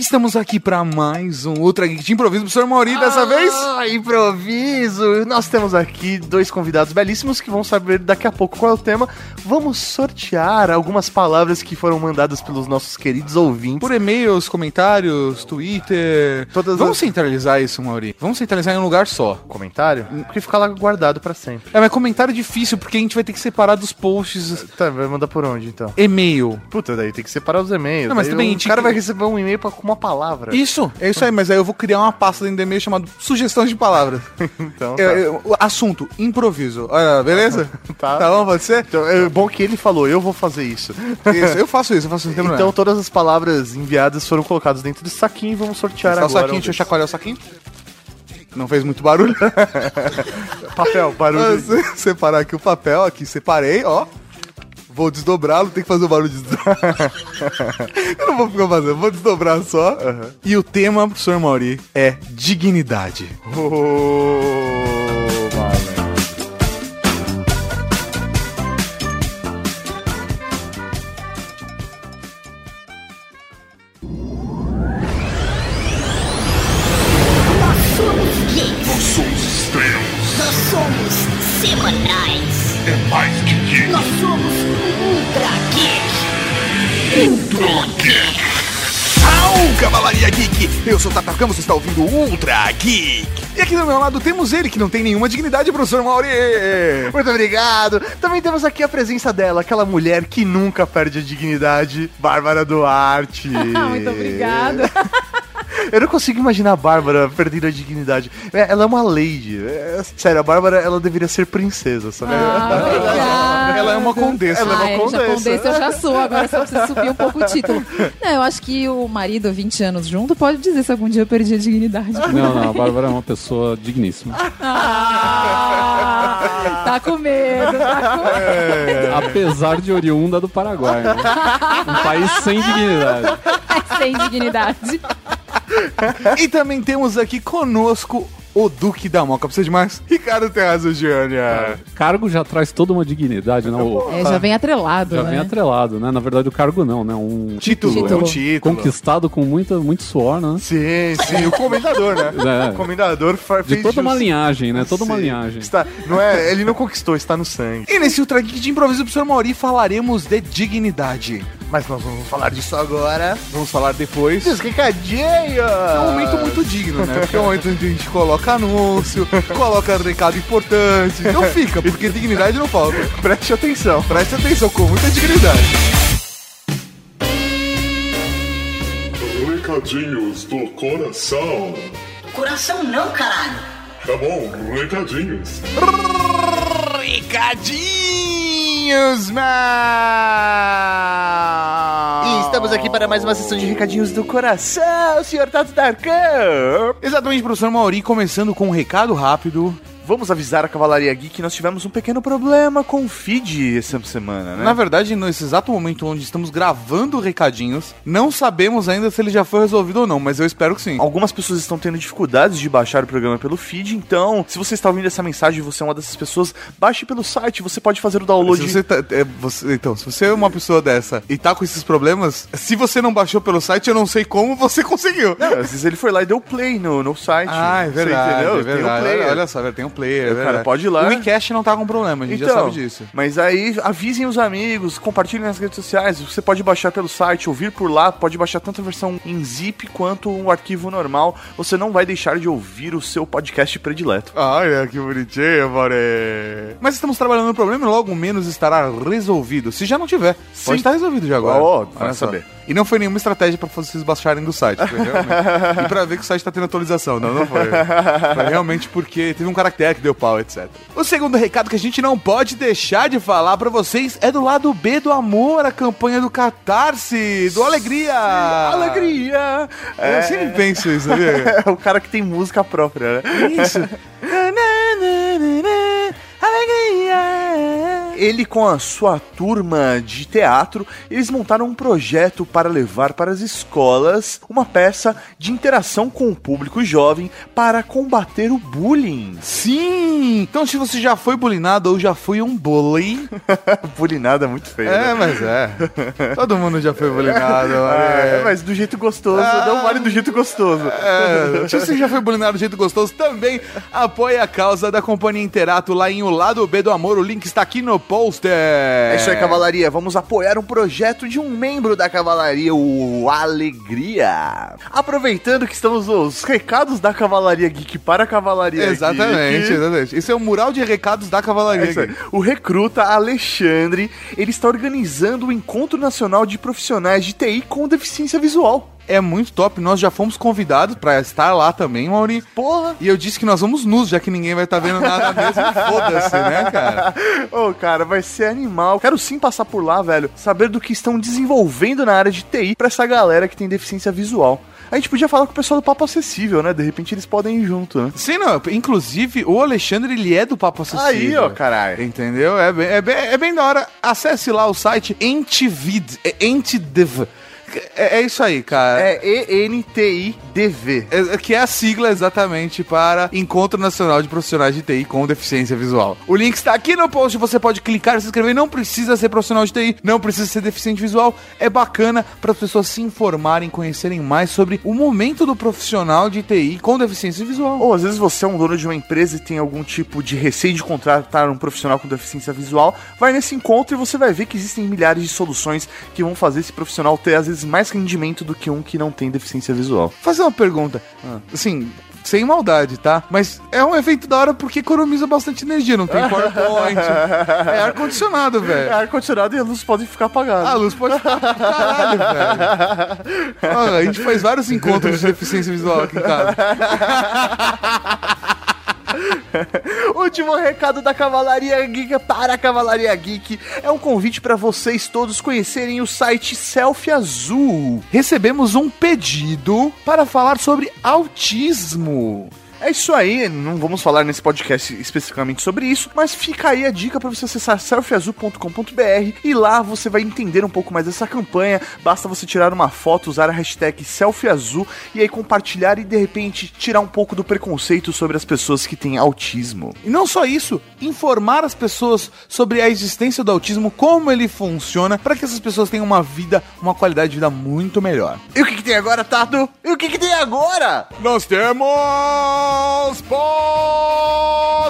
Estamos aqui para mais um Ultra Geek de Improviso, professor Mauri, dessa vez. Ah, improviso! Nós temos aqui dois convidados belíssimos que vão saber daqui a pouco qual é o tema. Vamos sortear algumas palavras que foram mandadas pelos nossos queridos ouvintes. Por e-mails, comentários, Twitter. Todas Vamos as- centralizar isso, Mauri. Vamos centralizar em um lugar só. Comentário? Porque fica lá guardado pra sempre. É, mas comentário é difícil, porque a gente vai ter que separar dos posts. Tá, vai mandar por onde então? E-mail. Puta, daí tem que separar os e-mails. Não, mas bem, o cara vai receber um e-mail pra- uma palavra. Isso, é isso aí, mas aí eu vou criar uma pasta dentro do e-mail chamada Sugestões de Palavras. Então, tá. É, é, o assunto, improviso. Olha, beleza? Tá. Tá bom, pode ser? Então, é bom que ele falou, eu vou fazer isso. Isso, eu faço isso, eu faço isso. Então todas as palavras enviadas foram colocadas dentro do saquinho e vamos sortear Só o agora. saquinho, um deixa eu chacoalhar o saquinho. Não fez muito barulho. Papel, barulho. Vou separar aqui o papel, aqui separei, ó. Vou desdobrá-lo, tem que fazer o barulho de desdobrar. eu não vou ficar fazendo, vou desdobrar só. E o tema, professor Mauri, é dignidade. Oh, Você está ouvindo Ultra Geek. E aqui do meu lado temos ele, que não tem nenhuma dignidade, professor Mauri. Muito obrigado. Também temos aqui a presença dela, aquela mulher que nunca perde a dignidade, Bárbara Duarte. Muito obrigada. Eu não consigo imaginar a Bárbara perdendo a dignidade. É, Ela é uma lady. É, sério, a Bárbara ela deveria ser princesa, sabe? Ah. Ela é uma condessa. Ela é uma Ah, é, já condessa. condessa eu já sou, agora só preciso subir um pouco o título. Não, eu acho que o marido, 20 anos junto, pode dizer se algum dia eu perdi a dignidade. Não, não, a Bárbara é uma pessoa digníssima. Ah, tá com medo, tá com medo. Apesar de oriunda do Paraguai. né? Um país sem dignidade. Sem dignidade. E também temos aqui conosco o Duque da Moca. Precisa de mais? Ricardo Terrazzo Júnior. Cargo já traz toda uma dignidade, né? O- É, já vem atrelado, já né? vem atrelado, né? Na verdade, o cargo não, né? Um Título, Título. é um título. conquistado com muita, muito suor, né? Sim, sim, o comendador, né? É. O comendador fa- De toda uma linhagem, né? Toda uma Sim. linhagem. Está, não é, ele não conquistou, está no sangue. E nesse Ultra Geek de improviso, professor Mauri, falaremos de dignidade. Mas nós vamos falar disso agora. Vamos falar depois. Diz recadinho! É um momento muito digno, né? Porque é um momento onde a gente coloca anúncio, coloca recado importante. Então fica, porque dignidade não falta. Preste atenção. Preste atenção, com muita dignidade. Recadinhos do coração. Coração não, caralho. Tá bom, recadinhos. Recadinhos, man! Aqui para mais uma sessão de recadinhos do coração, senhor Tato Darkan. Exatamente, professor Mauri, começando com um recado rápido. Vamos avisar a Cavalaria Geek que nós tivemos um pequeno problema com o feed essa semana, né? Na verdade, nesse exato momento onde estamos gravando recadinhos, não sabemos ainda se ele já foi resolvido ou não, mas eu espero que sim. Algumas pessoas estão tendo dificuldades de baixar o programa pelo feed, então, se você está ouvindo essa mensagem e você é uma dessas pessoas, baixe pelo site, você pode fazer o download. Se você tá- é, você- então, se você é uma pessoa dessa e tá com esses problemas, se você não baixou pelo site, eu não sei como você conseguiu. Não, às vezes ele foi lá e deu play no, no site. Ah, é Você verdade, entendeu? é verdade. Tem o player. Olha, olha só, tem um player. é O cara pode ir lá. O WeCast não tá com problema, a gente já sabe disso. Mas aí avisem os amigos, compartilhem nas redes sociais. Você pode baixar pelo site, ouvir por lá, pode baixar tanto a versão em zip quanto o arquivo normal. Você não vai deixar de ouvir o seu podcast predileto. Olha que bonitinho, More. Mas estamos trabalhando no problema e logo menos estará resolvido. Se já não tiver, pode estar resolvido já agora. Ó, vai saber. E não foi nenhuma estratégia pra vocês baixarem do site, foi realmente. e pra ver que o site tá tendo atualização. Não, não foi. Foi realmente porque teve um caractere que deu pau, etc. O segundo recado que a gente não pode deixar de falar pra vocês é do lado B do amor, a campanha do Catarse, do Alegria. Alegria! Eu sempre penso isso, sabia? É o cara que tem música própria, né? Isso. Ele com a sua turma de teatro, eles montaram um projeto para levar para as escolas uma peça de interação com o público jovem para combater o bullying. Sim! Então se você já foi bulinado ou já foi um bully... bullying nada é muito feio. É, né? mas é. Todo mundo já foi bulinado. É, olha. mas do jeito gostoso. Não vale do jeito gostoso. É, se você já foi bulinado do jeito gostoso, também apoia a causa da Companhia Interato lá em O Lado B do Amor. O link está aqui no poster. É isso aí, Cavalaria. Vamos apoiar um projeto de um membro da Cavalaria, o Alegria. Aproveitando que estamos nos recados da Cavalaria Geek para a Cavalaria Exatamente, Geek. exatamente. Esse é o mural de recados da É Cavalaria. aí. O recruta Alexandre, ele está organizando o Encontro Nacional de Profissionais de TI com Deficiência Visual. É muito top. Nós já fomos convidados pra estar lá também, Mauri. Porra! E eu disse que nós vamos nus, já que ninguém vai estar vendo nada mesmo. Foda-se, né, cara? Ô, cara, vai ser animal. Quero sim passar por lá, velho. Saber do que estão desenvolvendo na área de TI pra essa galera que tem deficiência visual. A gente podia falar com o pessoal do Papo Acessível, né? De repente eles podem ir junto, né? Sim, não. Inclusive, o Alexandre, ele é do Papo Acessível. Aí, ó, caralho. Entendeu? É bem, é, bem, é bem da hora. Acesse lá o site Entivid. É Entidev. É, é isso aí, cara. É E-N-T-I-D-V. É- que é a sigla exatamente para Encontro Nacional de Profissionais de TI com Deficiência Visual. O link está aqui no post, você pode clicar e se inscrever. Não precisa ser profissional de TI, não precisa ser deficiente visual. É bacana para as pessoas se informarem, conhecerem mais sobre o momento do profissional de TI com deficiência visual. Ou às vezes você é um dono de uma empresa e tem algum tipo de receio de contratar um profissional com deficiência visual, vai nesse encontro e você vai ver que existem milhares de soluções que vão fazer esse profissional ter às vezes mais rendimento do que um que não tem deficiência visual. Fazer uma pergunta, assim, sem maldade, tá? Mas é um efeito da hora porque economiza bastante energia, não tem PowerPoint. é ar-condicionado, É velho. ar-condicionado e a luz podem ficar apagadas. A luz pode ficar caralho, velho. A gente faz vários encontros de deficiência visual aqui em casa. Último recado da Cavalaria Geek para a Cavalaria Geek é um convite para vocês todos conhecerem o site Selfie Azul. Recebemos um pedido para falar sobre autismo. É isso aí, não vamos falar nesse podcast especificamente sobre isso, mas fica aí a dica para você acessar selfieazul.com.br e lá você vai entender um pouco mais dessa campanha. Basta você tirar uma foto, usar a hashtag selfieazul e aí compartilhar e de repente tirar um pouco do preconceito sobre as pessoas que têm autismo. E não só isso, informar as pessoas sobre a existência do autismo, como ele funciona, para que essas pessoas tenham uma vida, uma qualidade de vida muito melhor. E o que, que tem agora, Tato? E o que, que tem agora? Nós temos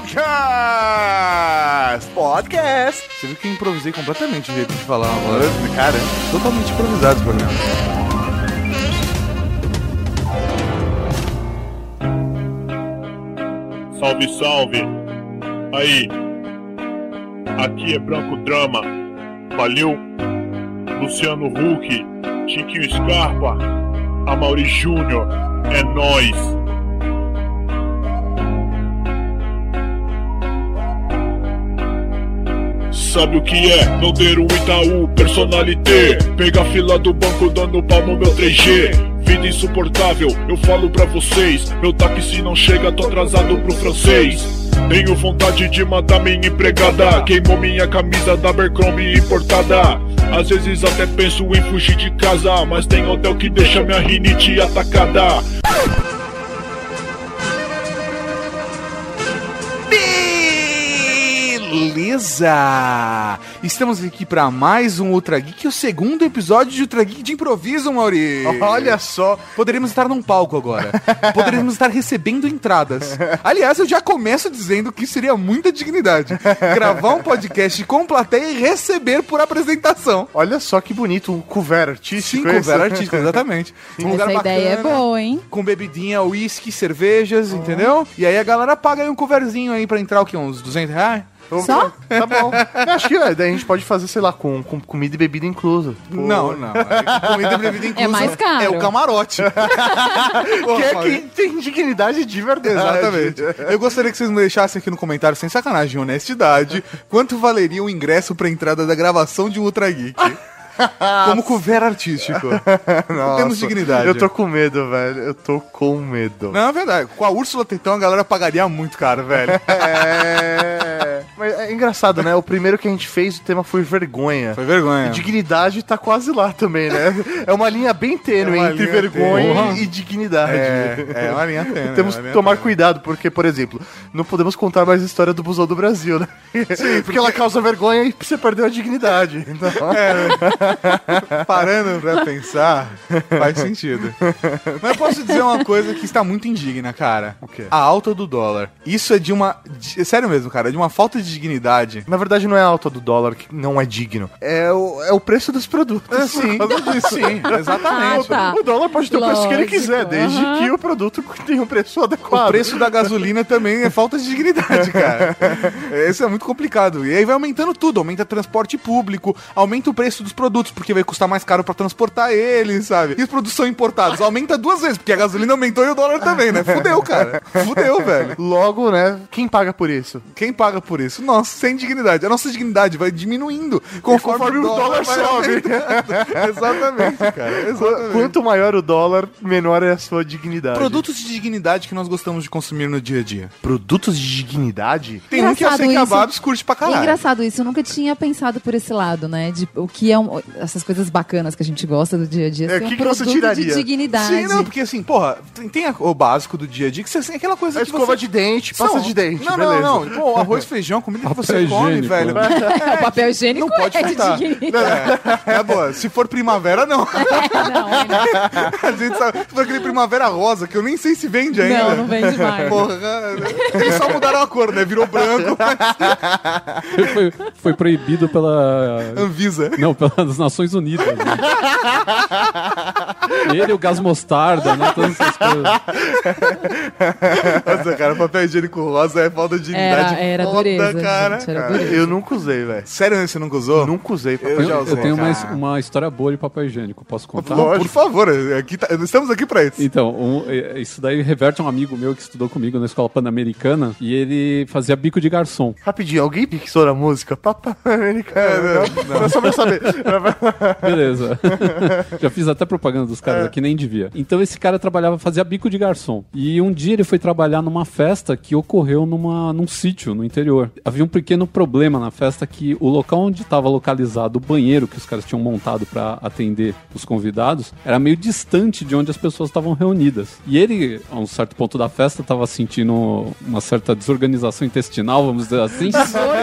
podcast. Podcast. Você viu que eu improvisei completamente o jeito de falar agora. Cara, Totalmente improvisado esse programa. Salve, salve! Aí, aqui é Branco Drama, valeu? Luciano Huck, Chiquinho Scarpa, Amaury Júnior, é nóis! Sabe o que é? Não ter um Itaú, personalité. Pega a fila do banco dando pau no meu 3G Vida insuportável, eu falo pra vocês. Meu táxi não chega, tô atrasado pro francês. Tenho vontade de matar minha empregada. Queimou minha camisa da Abercrombie importada Às vezes até penso em fugir de casa Mas tem hotel que deixa minha rinite atacada Beleza! Estamos aqui para mais um Ultra Geek, o segundo episódio de Ultra Geek de improviso, Mauri. olha só. Poderíamos estar num palco agora. Poderíamos estar recebendo entradas. Aliás, eu já começo dizendo que seria muita dignidade gravar um podcast com plateia e receber por apresentação. Olha só que bonito, um couvert artístico. Sim, esse. cover artístico, exatamente. Um Essa ideia é boa, hein? Com bebidinha, uísque, cervejas, entendeu? E aí a galera paga aí um coverzinho aí pra entrar o quê? Uns 200 reais? Só? Tá bom. Eu acho que é, daí a gente pode fazer, sei lá, com, com comida e bebida inclusa. Pô. Não, não. É comida e bebida inclusa. mais caro. É o camarote. Que é quem tem dignidade de verdade. Exatamente. Eu gostaria que vocês me deixassem aqui no comentário, sem sacanagem, de honestidade, quanto valeria o ingresso pra entrada da gravação de um Ultra Geek? Como cover artístico. Nossa, Temos dignidade. Eu tô com medo, velho. Eu tô com medo. Não, é verdade. Com a Úrsula Tetão a galera pagaria muito caro, velho. É. Mas é engraçado, né? O primeiro que a gente fez, o tema foi vergonha. Foi vergonha. Dignidade tá quase lá também, né? É uma linha bem tênue É entre vergonha tênue. e dignidade. É, é uma linha tênue. Temos é uma que tomar tênue. cuidado, porque, por exemplo, não podemos contar mais a história do Busão do Brasil, né? Sim, porque... ela causa vergonha e você perdeu a dignidade. Então, Parando pra pensar, faz sentido. Mas eu posso dizer uma coisa que está muito indigna, cara. O quê? A alta do dólar. Isso é de uma. de- sério mesmo, cara, de uma falta de dignidade. na verdade, não é a alta do dólar que não é digno. É o, é o preço dos produtos. É, sim, sim, exatamente. Ah, tá. O dólar pode ter o preço que ele Lógico, quiser, desde aham. que o produto tenha um preço O adequado. preço da gasolina também é falta de dignidade, cara. Isso é muito complicado. E aí vai aumentando tudo. Aumenta transporte público, aumenta o preço dos produtos, porque vai custar mais caro pra transportar eles, sabe? E os produtos são importados. Aumenta duas vezes, porque a gasolina aumentou e o dólar também, né? Fudeu, cara. Fudeu, velho. Logo, né? Quem paga por isso? Quem paga por isso? Nossa, sem dignidade. A nossa dignidade vai diminuindo conforme, conforme o dólar vai sobe. Exatamente, cara. Exatamente. Quanto maior o dólar, menor é a sua dignidade. Produtos de dignidade que nós gostamos de consumir no dia a dia. Produtos de dignidade? Tem um que eu Engraçado sei que a. Babs curte pra É caralho. engraçado isso, eu nunca tinha pensado por esse lado, né? De o que é um- essas coisas bacanas que a gente gosta do dia a dia. É, que um que você tiraria? de dignidade. Sim, não, porque assim, porra, tem, tem a- o básico do dia a dia que você tem aquela coisa A que escova você... de dente, pasta Não, de dente, Não, beleza. não, não. Pô, arroz, feijão, comida que você Papel come, higiênico, velho. né? o papel higiênico Não pode é de faltar. dignidade. É, é boa. Se for primavera, não. Não, é não. A gente sabe. Se for aquele primavera rosa, que eu nem sei se vende ainda. não, não vende mais. Porra, eles só mudaram a cor, né? Virou branco. foi, foi proibido pela. Anvisa. Não, pelas Nações Unidas. Né? Ele, o gás mostarda, né? Todas essas coisas. Nossa, cara, papel higiênico rosa é falta de dignidade Era, era foda, dureza, cara. gente, era Cara, dureza. Eu nunca usei, velho. Sério, você nunca usou? Nunca usei. Eu papel já Eu, usei, eu tenho uma, uma história boa de papel higiênico, posso contar? Por favor, aqui tá- estamos aqui pra isso. Então, um- é- isso daí reverte a um amigo meu que estudou comigo na escola pan-americana e ele fazia bico de garçom. Rapidinho, alguém pixou na música? Papai americano. não, não. Só pra saber. Beleza. Já fiz até propaganda dos caras aqui, nem devia. Então esse cara trabalhava, fazia bico de garçom. E um dia ele foi trabalhar numa festa que ocorreu numa, num sítio no interior. Havia um pequeno problema na festa que o local onde estava localizado o banheiro que os caras tinham montado para atender os convidados era meio distante de onde as pessoas estavam reunidas. E ele, a um certo ponto da festa, estava sentindo uma certa desorganização intestinal, vamos dizer assim.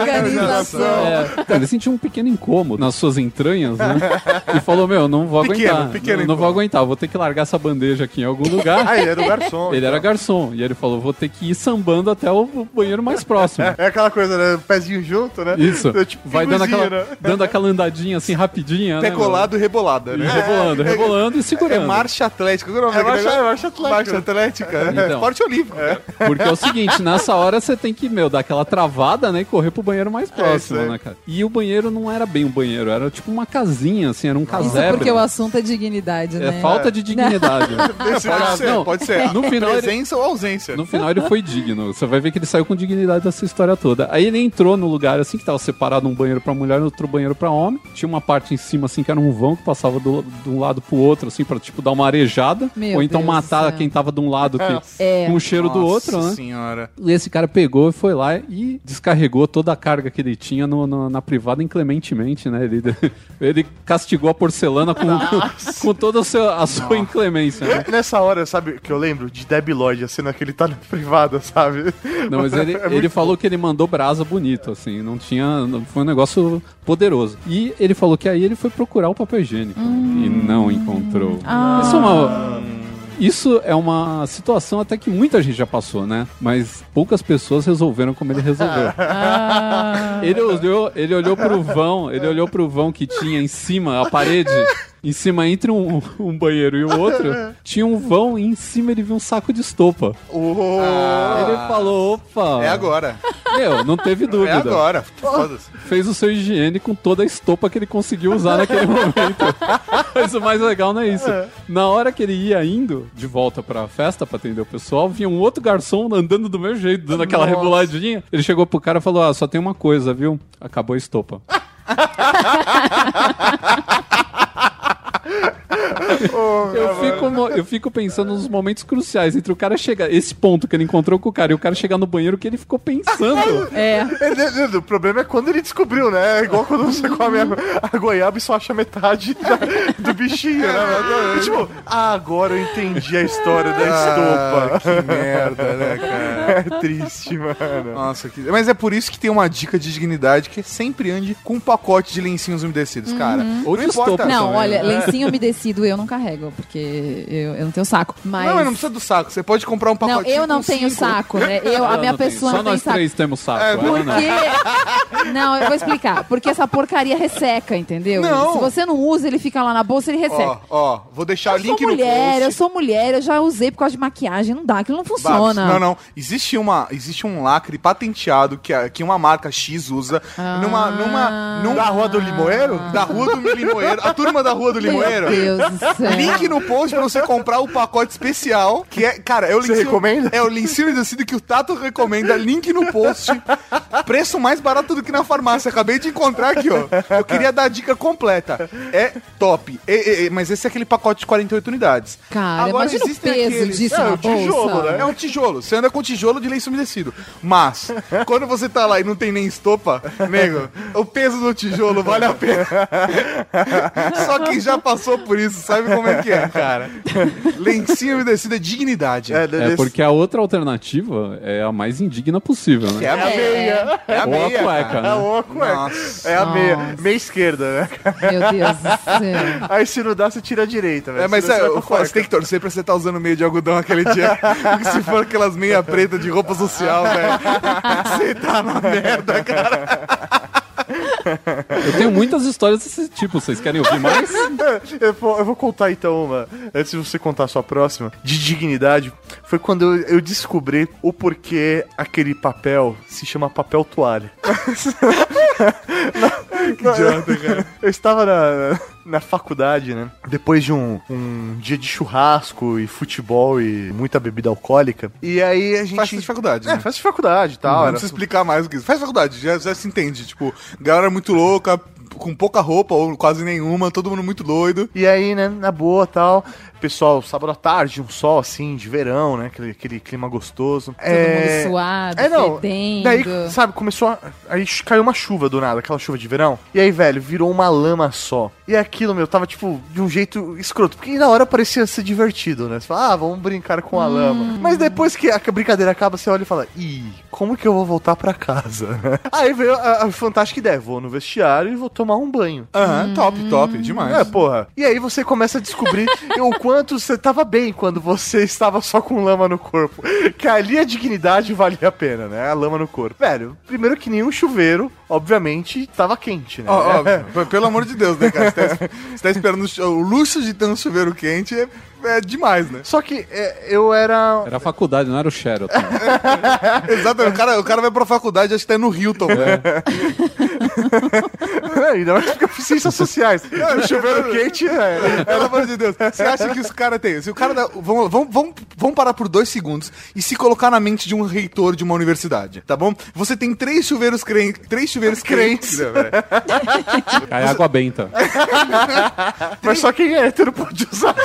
Organização. É, então, ele sentiu um pequeno incômodo nas suas entranhas, né? E falou: Meu, não vou Pequeno, aguentar. pequeno não, não vou aguentar, vou ter que largar essa bandeja aqui em algum lugar. Ah, ele era o garçom. Ele era garçom. E ele falou: Vou ter que ir sambando até o banheiro mais próximo. É aquela coisa, né? Pezinho junto, né? Isso. É tipo Vai dando aquela, né? dando aquela andadinha assim rapidinha. Pé né, colado e rebolada, meu? E né? rebolando, rebolando e É segurando. marcha atlética. É nome É marcha- marcha atlética. Marcha atlética. né? Então. Esporte olímpico. Porque é o seguinte, nessa hora você tem que, meu, dar aquela travada, né, e correr pro banheiro mais próximo, isso né, cara? E o banheiro não era bem um banheiro, era tipo uma casinha, assim, era um Isso casebre. porque o assunto é dignidade, É né? Falta de dignidade. Esse pode ser, Não, pode ser. no final ele- Presença ou ausência. No final ele foi digno. Você vai ver que ele saiu com dignidade dessa história toda. Aí ele entrou no lugar assim que tava separado um banheiro pra mulher e outro banheiro pra homem. Tinha uma parte em cima assim que era um vão que passava do, de um lado pro outro assim pra tipo dar uma arejada Meu ou então Deus do matar céu. quem tava de um lado que, É. com o cheiro do Nossa outro, né? senhora. E esse cara pegou e foi lá e descarregou toda a carga que ele tinha no- no- na privada inclementemente, né? Ele, ele castigou a porcelana com, com toda a sua, a sua inclemência. Né? Nessa hora, sabe, que eu lembro de Debbie Lloyd, a cena que ele tá na privada, sabe? Não, mas ele, É ele falou que ele mandou brasa bonito, assim, não tinha. não- Foi um negócio poderoso. E ele falou que aí ele foi procurar o papel higiênico e não encontrou. Ah. Isso é uma. Isso é uma situação até que muita gente já passou, né? Mas poucas pessoas resolveram como ele resolveu. Ah, Ele olhou, ele olhou pro vão, ele olhou pro vão que tinha em cima, a parede, em cima entre um, um banheiro e o outro, tinha um vão e em cima ele viu um saco de estopa. Oh, Ele falou, opa. É agora. Meu, não teve dúvida. É agora. Foda-se. Fez o seu higiene com toda a estopa que ele conseguiu usar naquele momento. Mas o mais legal não é isso. Na hora que ele ia indo de volta pra festa pra atender o pessoal, vinha um outro garçom andando do mesmo jeito, dando aquela Nossa. reboladinha. Ele chegou pro cara e falou: Ah, só tem uma coisa, viu? Acabou a estopa. Eu fico, eu fico pensando nos momentos cruciais entre o cara chegar, esse ponto que ele encontrou com o cara e o cara chegar no banheiro que ele ficou pensando. É. É, O problema é quando ele descobriu, né? É igual quando você come a, a goiaba e só acha metade da- do bichinho, né? velho? tipo, ah, agora eu entendi a história da Ah, estopa. que merda, né, cara? É triste, mano. Nossa, que... Mas é por isso que tem uma dica de dignidade que é sempre ande com um pacote de lencinhos umedecidos, cara. Ou de estopa Não, também, olha, né? lencinho umedecido eu não carrego, porque eu, eu não tenho saco. Mas. Não, mas não precisa do saco. Você pode comprar um Não, pacotinho eu não com tenho cinco. saco, né? Eu, a minha não pessoa Só não tem nós saco. três temos saco. É, Por não. quê? Não, eu vou explicar. Porque essa porcaria resseca, entendeu? Não. Se você não usa, ele fica lá na bolsa, ele resseca. Ó, ó, vou deixar o eu link sou mulher, no post. eu sou mulher, eu já usei por causa de maquiagem, não dá, aquilo não Babs, funciona. Não, não. Existe, uma, existe um lacre patenteado que, a- que uma marca X usa Ah. numa, numa, num- Da rua do Limoeiro? da rua do Limoeiro. A turma da rua do Limoeiro. Meu Deus do céu. Link no post pra você comprar o pacote especial, que é, cara, é o Você recomenda? É o lencinho umedecido que o Tato recomenda, link no post. Preço mais barato do que na farmácia. Acabei de encontrar aqui, ó. Eu queria dar a dica completa. É top. E- e- mas esse é aquele pacote de 48 unidades. Cara, imagina o existem peso aqueles- disso É, na o tijolo, bolsa. né? É um tijolo. Você anda com tijolo de lenço umedecido. Mas, quando você tá lá e não tem nem estopa, nego, o peso do tijolo vale a pena. Só quem já passou por isso sabe como é que é, cara. Lencinho umedecido é dignidade. É, É, porque a outra alternativa é a mais indigna possível, Que né? é a a meia. meia. É a Ou a meia, cueca, cara. né? É o cueca. Nossa. É a meia. Nossa. Meia esquerda, né? Meu Deus do céu. Aí se não dá, você tira a direita, velho. É, mas é, você tem que torcer pra você estar usando meia de algodão aquele dia. Se for aquelas meia preta de roupa social, velho, você tá na merda, cara. Eu tenho muitas histórias desse tipo. Vocês querem ouvir mais? Eu vou, eu vou contar então uma, antes de você contar a sua próxima, de dignidade. Foi quando eu, eu descobri o porquê aquele papel se chama papel toalha. que idiota, cara. Eu estava na, na faculdade, né? Depois de um, um dia de churrasco e futebol e muita bebida alcoólica. E aí a gente. Festa de faculdade, É, né? festa de faculdade e tal. Não era- precisa explicar mais o que isso. Faz faculdade, já, já se entende. Tipo, galera muito louca, com pouca roupa ou quase nenhuma, todo mundo muito doido. E aí, né, na boa tal. Pessoal, sábado à tarde, um sol assim, de verão, né? Aquele, aquele clima gostoso. Todo mundo suado, é, não. fedendo. Daí, sabe, começou a. Aí caiu uma chuva do nada, aquela chuva de verão. E aí, velho, virou uma lama só. E aquilo, meu, tava tipo de um jeito escroto. Porque na hora parecia ser divertido, né? Você fala, ah, vamos brincar com a lama. Mas depois que a brincadeira acaba, você olha e fala, ih, como que eu vou voltar pra casa? aí veio a, a fantástica ideia: vou no vestiário e vou tomar um banho. Aham, top, top, demais. É, porra. E aí você começa a descobrir o quanto você tava bem quando você estava só com lama no corpo. Que ali a dignidade valia a pena, né? A lama no corpo. Velho, primeiro que nenhum chuveiro, obviamente, tava quente, né? Ó, ó, p- pelo amor de Deus, né, cara? Você tá, você tá esperando o luxo de ter um chuveiro quente é, é demais, né? Só que é, eu era. Era a faculdade, não era o Sheraton. Exatamente. O cara, o cara vai pra faculdade, acho que tá no Hilton, né? Ainda mais porque eu fiz ciências sociais. o chuveiro quente é. Pelo amor de Deus. Você acha que os caras têm. Se o cara. dá- Vamos, vamos, vamos, vamos parar por dois segundos e se colocar na mente de um reitor de uma universidade, tá bom? Você tem três chuveiros crentes. Três chuveiros crentes. né? Cai água benta. Mas só quem é hétero pode usar.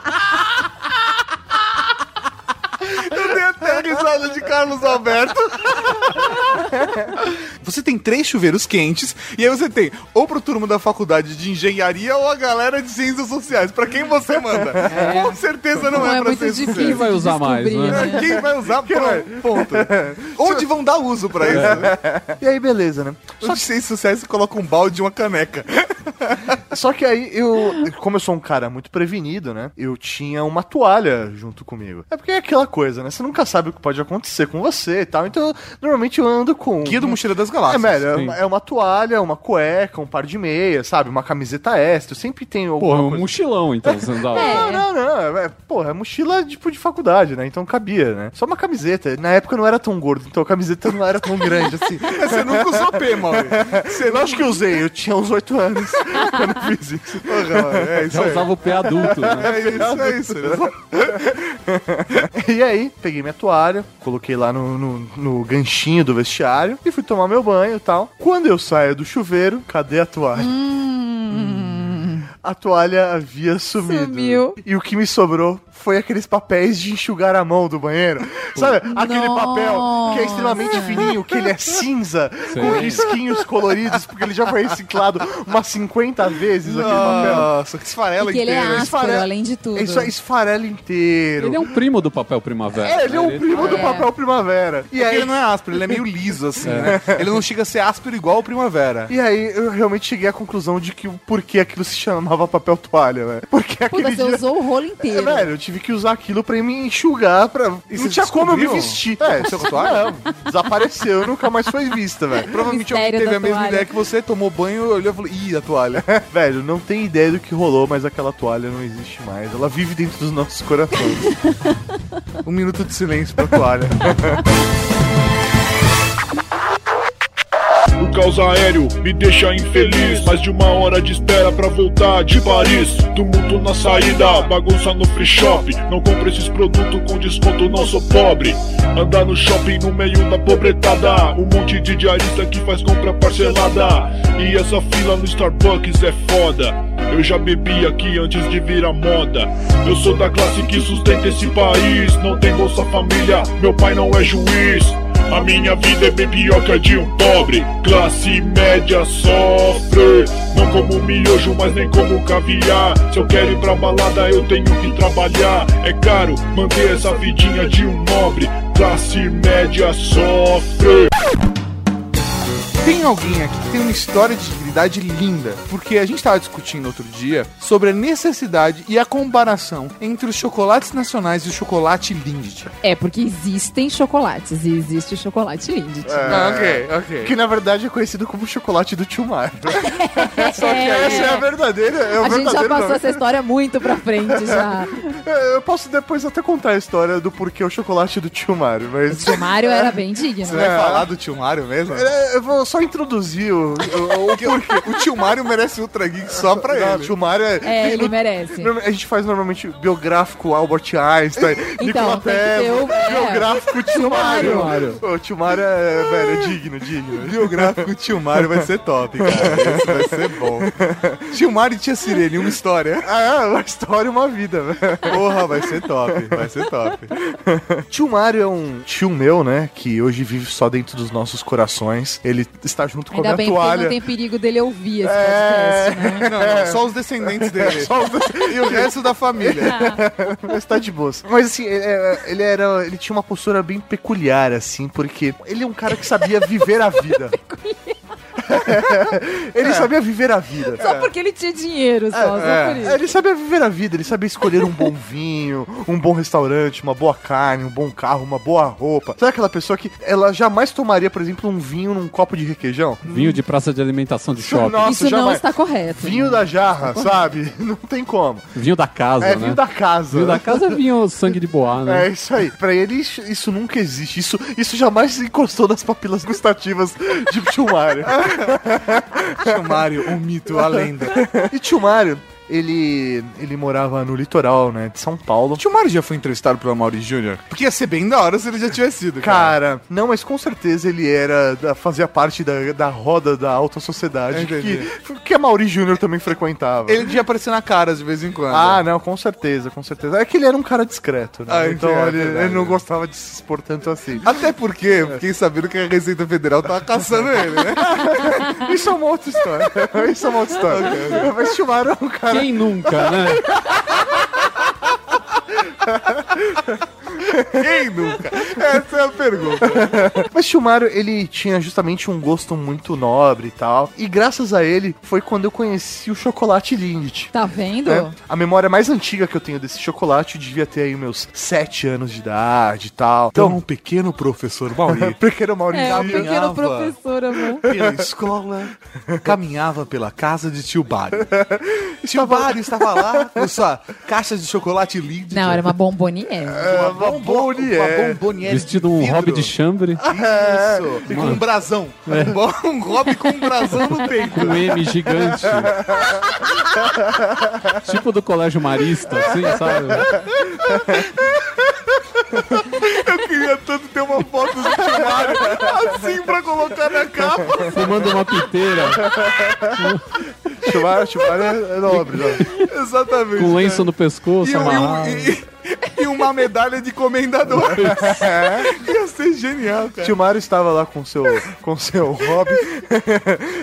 risada de Carlos Alberto. Você tem três chuveiros quentes e aí você tem ou pro turma da faculdade de engenharia ou a galera de ciências sociais. Pra quem você manda? Com certeza não, Não é, é pra ciências sociais. Quem vai usar mais, né? né? Quem vai usar? Pronto. ponto. Onde vão dar uso pra isso? né? E aí, beleza, né? Só que ciências sociais você coloca um balde e uma caneca. Só que aí eu, como eu sou um cara muito prevenido, né? Eu tinha uma toalha junto comigo. É porque é aquela coisa, né? Você nunca sabe o que pode acontecer com você e tal. Então, normalmente eu ando com. Guia do Mochila das É, Galáxias. velho, é sim. uma, é uma toalha, uma cueca, um par de meias, sabe? Uma camiseta extra. Eu sempre tenho alguma Porra, um coisa. mochilão, então, você andava. É. Não, não, não. É, porra, é mochila tipo de faculdade, né? Então cabia, né? Só uma camiseta. Na época eu não era tão gordo, então a camiseta não era tão grande assim. Você nunca usou P, Mauri. Você Eu acho que eu usei, eu tinha uns 8 anos quando eu fiz isso. Porra, É isso Já aí. usava o pé adulto, né? É isso, é isso. E aí, peguei minha toalha, coloquei lá no, no, no ganchinho do vestiário e fui tomar meu banho e tal. Quando eu saio do chuveiro, cadê a toalha? a toalha havia sumido. Sumiu. E o que me sobrou foi aqueles papéis de enxugar a mão do banheiro. Sabe? Aquele Nossa. papel que é extremamente fininho, que ele é cinza, com risquinhos coloridos, porque ele já foi reciclado umas 50 vezes aquele papel. Nossa, que esfarela Porque ele é áspero, esfarela- além de tudo. Isso é esfarela inteiro. Ele é um primo do papel primavera. É, ele é um primo do É. papel primavera. E Porque aí, ele não é áspero, ele é meio liso, assim, né? Ele não chega a ser áspero igual o Primavera. e aí eu realmente cheguei à conclusão de que o porquê aquilo se chamava papel toalha, né? Porque aquele Puta, você dia... usou o rolo É, inteiro. velho, eu tive que usar aquilo pra me enxugar, pra... E não tinha como eu me descobriu? vestir. É, Seu toalha? Não, desapareceu, nunca mais foi vista, velho. Provavelmente alguém teve a mesma toalha. ideia que você, tomou banho, olhou e falou, ih, a toalha. Velho, não tem ideia do que rolou, mas aquela toalha não existe mais. Ela vive dentro dos nossos corações. Um minuto de silêncio pra toalha. O caos aéreo me deixa infeliz. Mais de uma hora de espera pra voltar de Paris. Tumulto na saída, bagunça no free shop. Não compro esses produtos com desconto, não sou pobre. Andar no shopping no meio da pobretada. Um monte de diarista que faz compra parcelada. E essa fila no Starbucks é foda. Eu já bebi aqui antes de virar moda. Eu sou da classe que sustenta esse país. Não tem Bolsa Família, meu pai não é juiz. A minha vida é bem pior que a de um pobre. Classe média sofre. Não como miojo, mas nem como caviar. Se eu quero ir pra balada, eu tenho que trabalhar. É caro manter essa vidinha de um nobre. Classe média sofre. Tem alguém aqui que tem uma história de dignidade linda, porque a gente tava discutindo outro dia sobre a necessidade e a comparação entre os chocolates nacionais e o chocolate Lindt. É, porque existem chocolates e existe o chocolate Lindt. Ah, ok, ok. que na verdade é conhecido como chocolate do tio Mário. Só que É. essa é a verdadeira. É A gente já passou nome. essa história muito pra frente já. É, Eu posso depois até contar a história do porquê o chocolate do tio Mário, mas. O Mário era bem digno. Você vai falar do tio Mário mesmo? É, Eu vou só introduzir o, o, o Porque o tio Mário merece Ultra Geek só pra ele. tio Mário é. É, ele merece. A gente faz normalmente biográfico Albert Einstein, Nikola Então, tem que ter Tesla, o- é. biográfico tio Mário. Mário. O tio Mário é, velho, é digno, digno. Biográfico tio Mário vai ser top, cara. Esse vai ser bom. Tio Mário e tia Sirene, uma história. Ah, é uma história e uma vida, velho. Porra, vai ser top, vai ser top. Tio Mário é um tio meu, né, que hoje vive só dentro dos nossos corações. Ele está junto com Ainda a bem minha toalha. não tem perigo dele ouvir esse É. podcast, né? Não, não, só os descendentes dele. E o resto da família. Mas tá de boas. Mas assim, ele, é- ele era. Ele tinha uma postura bem peculiar, assim, porque ele é um cara que sabia viver a vida. ele sabia viver a vida. Só porque ele tinha dinheiro, só, É, só por isso. Ele sabia viver a vida, ele sabia escolher um bom vinho, um bom restaurante, uma boa carne, um bom carro, uma boa roupa. Sabe aquela pessoa que ela jamais tomaria, por exemplo, um vinho num copo de requeijão? Vinho de praça de alimentação de shopping. Nossa, Isso não jamais. está correto. Vinho da jarra, sabe? Não tem como. Vinho da casa, É né? vinho da casa. Vinho da casa é vinho sangue de boa, né? É isso aí. Pra ele, isso, isso nunca existe. Isso, isso jamais se encostou nas papilas gustativas de tio Mário. Tio Mário, um mito, a lenda. e tio Mário, ele, ele morava no litoral, né, de São Paulo. Tio Mário já foi entrevistado pelo Mauri Júnior? Porque ia ser bem da hora se ele já tivesse sido, cara. Cara, não, mas com certeza ele era, da- fazia parte da, da roda da alta sociedade Entendi. que, que a Mauri Júnior também frequentava. Ele devia aparecer na cara de vez em quando. Ah, não, com certeza, com certeza. É que ele era um cara discreto, né? Ah, então é ele, ele não gostava de se expor tanto assim. Até porque fiquei sabendo que a Receita Federal tava caçando ele, né? Isso é uma outra história. Isso é uma outra história. Mas tio Mário é um cara Quem nunca, né? Quem nunca? Essa é a pergunta. Mas tio Mário, ele tinha justamente um gosto muito nobre e tal. E graças a ele foi quando eu conheci o chocolate Lindt. Tá vendo? né? A memória mais antiga que eu tenho desse chocolate eu devia ter aí meus 7 anos de idade e tal. Então, Então, um pequeno professor Mauri pequeno Maurício. É, o pequeno professor, amor. pela escola, caminhava pela casa de tio Bário. Tio Bário estava lá com sua caixa de chocolate lindo. Não, era uma bomboniere. uma bomboniere. Uma bomboniere Vestido um hobby de chambre, Isso. E com um brasão. Um bo- Um hobby com um brasão no peito. com um M gigante. tipo do colégio marista, assim, sabe? Eu queria tanto ter uma foto do tio Mário assim pra colocar na capa. Fumando uma piteira. Tio é, é nobre, não. Exatamente. Com lenço no pescoço, E, um- e amarrado. e- e uma medalha de comendador. Ia ser genial, cara. Tio Mário estava lá com seu, com seu hobby.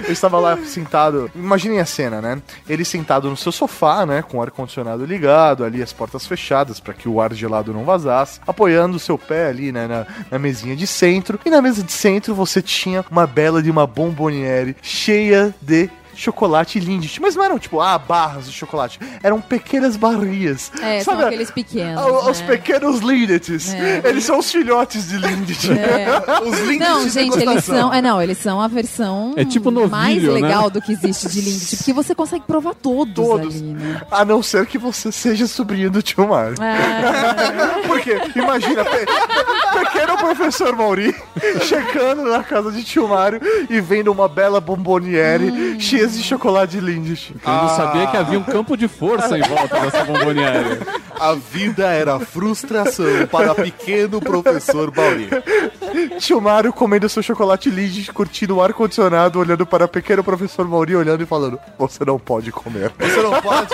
Ele estava lá sentado. Imaginem a cena, né? Ele sentado no seu sofá, né? Com o ar-condicionado ligado, ali as portas fechadas para que o ar gelado não vazasse, apoiando o seu pé ali, né? Na, na mesinha de centro. E na mesa de centro você tinha uma bela de uma bomboniere cheia de. Chocolate Lindt, mas não eram tipo, ah, barras de chocolate, eram pequenas barrinhas. É, Sabe, são aqueles pequenos. a- Os né? pequenos Lindets. É. Eles são os filhotes de Lindt. É. Os links Não, de gente, eles são. É, não, eles são a versão É tipo novilho, mais né? legal do que existe de Lindt, porque você consegue provar todos, Todos. ali, né? A não ser que você seja sobrinho do tio Mário. É, Porque, imagina, pe pequeno professor Mauri chegando na casa de tio Mário e vendo uma bela bomboniere Hum. cheia de chocolate Lindt. Eu não sabia que havia um campo de força em volta dessa bomboniere. A vida era frustração para pequeno professor Bauri. Tio Mário comendo seu chocolate Lindt, curtindo o ar-condicionado, olhando para o pequeno professor Mauri, olhando e falando: Você não pode comer. Você não pode.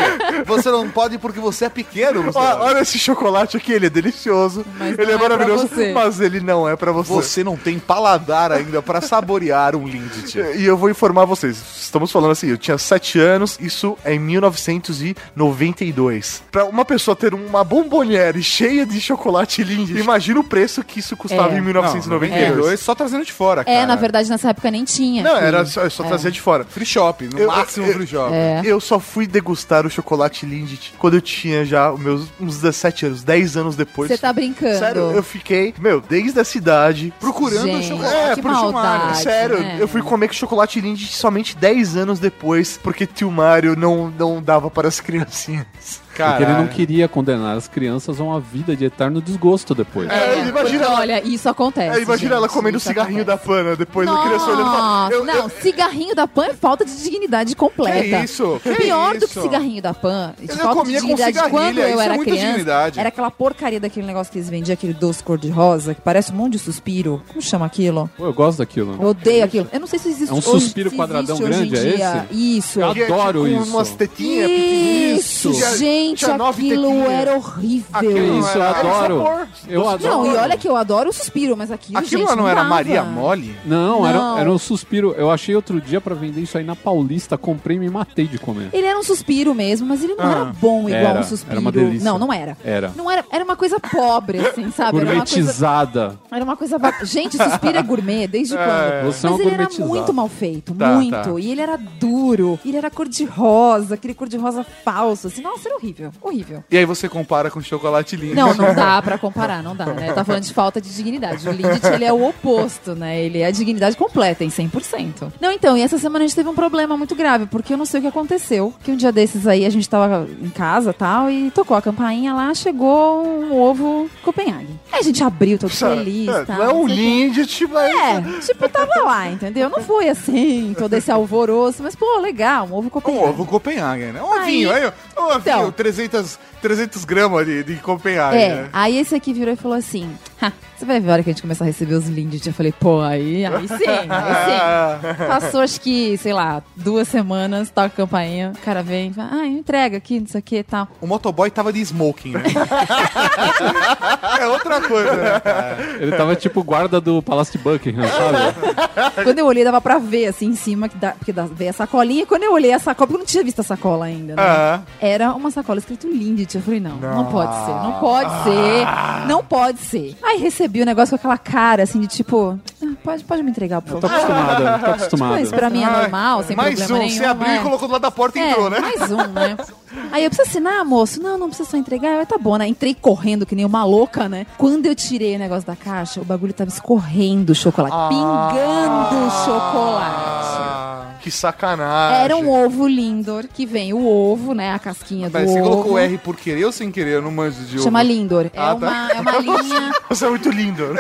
Você não pode porque você é pequeno. Ó, Gustavo. olha esse chocolate aqui, ele é delicioso, Mas ele é é maravilhoso, você. mas ele não é pra você. Você não tem paladar ainda para saborear um Lindt. E eu vou informar vocês, estamos falando assim, eu tinha 7 anos, isso é em 1992. Pra uma pessoa ter uma bomboniere cheia de chocolate lindo, imagina o preço que isso custava É. em 1992. 92 só trazendo de fora, cara. é, na verdade, nessa época nem tinha. Não, aqui. era só, eu só trazia de fora. Free shop, no Eu- máximo eu- free shop. É. Eu só fui degustar o chocolate Lindt quando eu tinha já meus uns 17 anos, 10 anos depois. Você tá brincando. Sério, eu fiquei, meu, desde a cidade, Procurando Gente, chocolate. É, pro maldade, Sério, né? eu fui comer chocolate Lindt somente 10 anos depois, porque tio Mário não, não dava para as criancinhas. Porque ele não queria condenar as crianças a uma vida de eterno desgosto depois. É, imagina porque, ela- olha, isso acontece. É, imagina ela gente, comendo o isso cigarrinho da acontece. pana, depois a criança olhando e eu- não, eu- cigarrinho da Pan é falta de dignidade completa. Que isso? Que Pior do que isso? cigarrinho da Pan, de Eu falta de comia com dignidade cigarrilha, quando eu isso é era muita criança. dignidade. Era aquela porcaria daquele negócio que eles vendiam, aquele doce cor-de-rosa, que parece um monte de suspiro. Como chama aquilo? Pô, eu gosto daquilo. Eu odeio aquilo. Eu não sei se existe É um hoje- suspiro quadradão grande, é dia. Isso. Eu que é adoro tipo isso. umas tetinhas. Isso, Tinha- gente, aquilo era horrível. Aquilo Isso, eu era- era adoro. Eu adoro. Não, e olha que eu adoro o suspiro, mas aquilo, Aquilo gente, não era dava. Maria Mole? Não, era, Não. era um suspiro. Eu achei outro dia pra vender isso aí na Paulista, comprei e me matei de comer. Ele era um suspiro mesmo, mas ele não Ah, era bom igual era, um suspiro. era uma delícia. Não, não era. Era. Não era, era uma coisa pobre, assim, sabe? Era uma coisa, Gourmetizada. era uma coisa ba- Gente, suspiro é gourmet, desde quando? Você é Mas uma ele era gourmetizada. muito mal feito, Tá, muito. tá. E ele era duro, ele era cor de rosa, aquele cor de rosa falso, assim. Nossa, era horrível, horrível. E aí você compara com chocolate Lindt. Não, não dá pra comparar, não dá, né? Tá falando de falta de dignidade. O Lindt, ele é o oposto, né? Ele é a dignidade completa, em 100%. Não, então, e essa semana a gente teve um problema muito grave, porque eu não sei o que aconteceu. Que um dia desses aí, a gente tava em casa tal, e tocou a campainha lá, chegou um ovo Copenhague. Aí a gente abriu todo feliz, É, tá? não é um o. Lindt, mas... É, tipo, tava lá, entendeu? Não foi assim, todo esse alvoroço, mas, pô, legal, um ovo Um Copenhague. ovo Copenhagen, né? Um Aí- ovinho, aí, um ovinho, Então. 300, 300 gramas de, de Copenhagen, É, né? aí esse aqui virou e falou assim: "Ha, você vai ver a hora que a gente começar a receber os Lindt. Eu falei, pô, aí, aí sim, aí sim. Passou acho que, sei lá, duas semanas, toca a campainha, o cara vem, fala, ah, entrega aqui, não sei o que e tal. O motoboy tava de smoking, né? é outra coisa, né? cara? Ele tava tipo guarda do Palácio de Buckingham, sabe? Quando eu olhei, dava pra ver assim em cima, que dá, porque dá, veio a sacolinha. E quando eu olhei a sacola, porque eu não tinha visto a sacola ainda, né? Ah. Era uma sacola escrito Lindt. Eu falei, não, não, pode ser, não pode ser, não pode ser. Aí recebi o negócio com aquela cara assim de tipo, ah, pode, pode me entregar, por Tô favor. acostumada, tô Tipo, acostumada. isso pra mim é normal, sem Mais problema um, nenhum. você abriu é. e colocou do lado da porta e É, entrou, né? mais um, né? Aí eu preciso assinar, moço? Não, não precisa só entregar. Eu, tá bom, né? Entrei correndo que nem uma louca, né? Quando eu tirei o negócio da caixa, o bagulho tava escorrendo o chocolate, pingando o chocolate. Ah. Que sacanagem. Era um ovo Lindor, que vem o ovo, né? A casquinha do Pera, você ovo. colocou o R por querer ou sem querer? Eu não manjo de Chama ovo. Lindor. É, Ah, tá. uma, é uma linha. Você é muito lindo.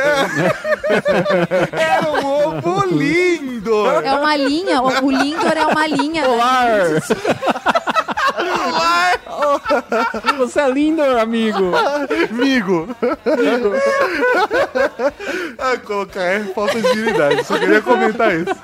Era um ovo lindo! É uma linha. O, Lindor é uma linha. né? Você é lindo, amigo. Amigo. Ah, colocar é falta de dignidade. Só queria comentar isso.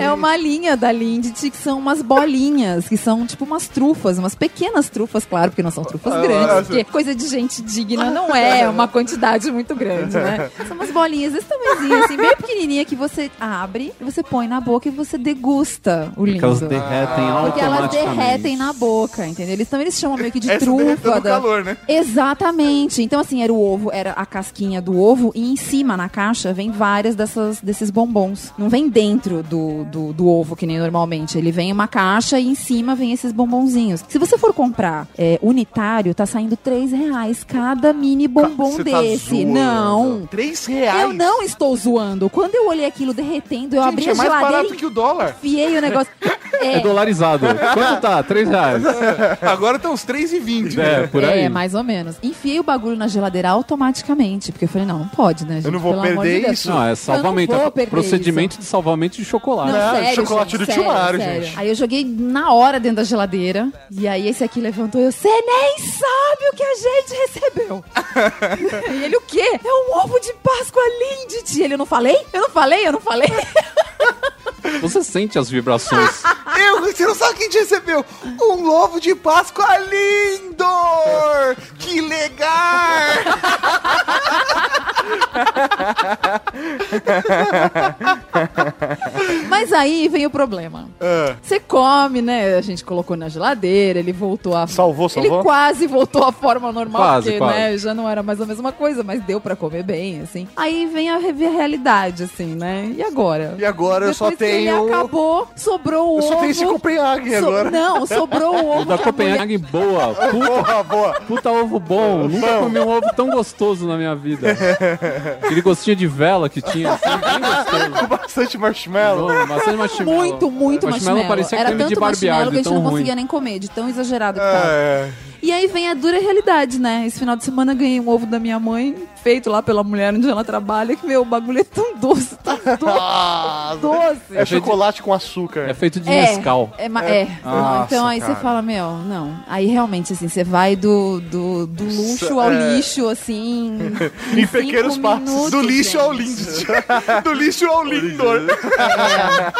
É uma linha da Lindt que são umas bolinhas, que são tipo umas trufas, umas pequenas trufas, claro, porque não são trufas grandes, porque coisa de gente digna não é uma quantidade muito grande, né? São umas bolinhas desse tamanhozinho, assim, bem pequenininha, que você abre, você põe na boca e você degusta o lindo. Porque elas derretem Porque elas automaticamente. derretem na boca, entendeu? Eles também eles chamam meio que de Essa derreteu trufa. da- calor, né? Exatamente. Então, assim, era o ovo, era a casquinha do ovo, e em cima, na caixa, vem várias dessas, desses bombons. Não vem dentro do, do, do ovo, que nem normalmente. Ele vem uma caixa e em cima vem esses bombonzinhos. Se você for comprar é, unitário, tá saindo 3 reais cada mini bombom Você tá desse. zoando. não. Três reais. Eu não estou zoando. Quando eu olhei aquilo derretendo, eu abri Gente, a é mais geladeira barato que o dólar. enfiei o negócio. É É, dolarizado. Quanto tá? 3 reais. Agora tá uns 3,20. né? É, por aí. É, mais ou menos. Enfiei o bagulho na geladeira automaticamente, porque eu falei, não, não pode, né, gente? Eu não vou Pelo amor perder de isso. Não, é salvamento. Eu não vou é procedimento de salvamento de chocolate. Não, Não, sério, chocolate gente, do sério, tio Mário, sério. gente. Aí eu joguei na hora dentro da geladeira. E aí esse aqui levantou e eu, você nem sabe o que a gente recebeu. e ele, o quê? É um ovo de Páscoa Lindt. E ele, eu não falei? Eu não falei? Eu não falei? Você sente as vibrações. Eu, você não sabe quem gente recebeu? Um ovo de Páscoa lindo! Que legal! Mas aí vem o problema. Ah. Você come, né? A gente colocou na geladeira, ele voltou a. Salvou, salvou? Ele quase voltou à forma normal, Quase, porque, quase. né, já não era mais a mesma coisa, mas deu pra comer bem, assim. Aí vem a, re- a realidade, assim, né? E agora? E agora eu só Depois que tenho- Ele acabou, sobrou o Eu ovo. só tenho esse Copenhague so- agora. Não, sobrou o ovo. O da a mulher- Copenhague boa. Puta, Boa, boa. puta ovo bom. Nunca comi um ovo tão gostoso na minha vida. Aquele gostinho de vela que tinha, assim, bem gostoso. Com bastante marshmallow. Marshmallow. Muito, muito marshmallow. Era tanto marshmallow que a gente não tão ruim. conseguia nem comer, de tão exagerado que tava. É. E aí vem a dura realidade, né? Esse final de semana eu ganhei um ovo da minha mãe, feito lá pela mulher onde ela trabalha, que meu o bagulho é tão doce, tão doce. doce. É chocolate com açúcar. É feito de É, Nescau. é, ma- é. Nossa, então aí cara. você fala, meu, não. Aí realmente, assim, você vai do, do, do luxo ao É. lixo, assim. Em cinco pequenos passos. minutos, Do lixo ao gente. lindo. Do lixo ao lindor.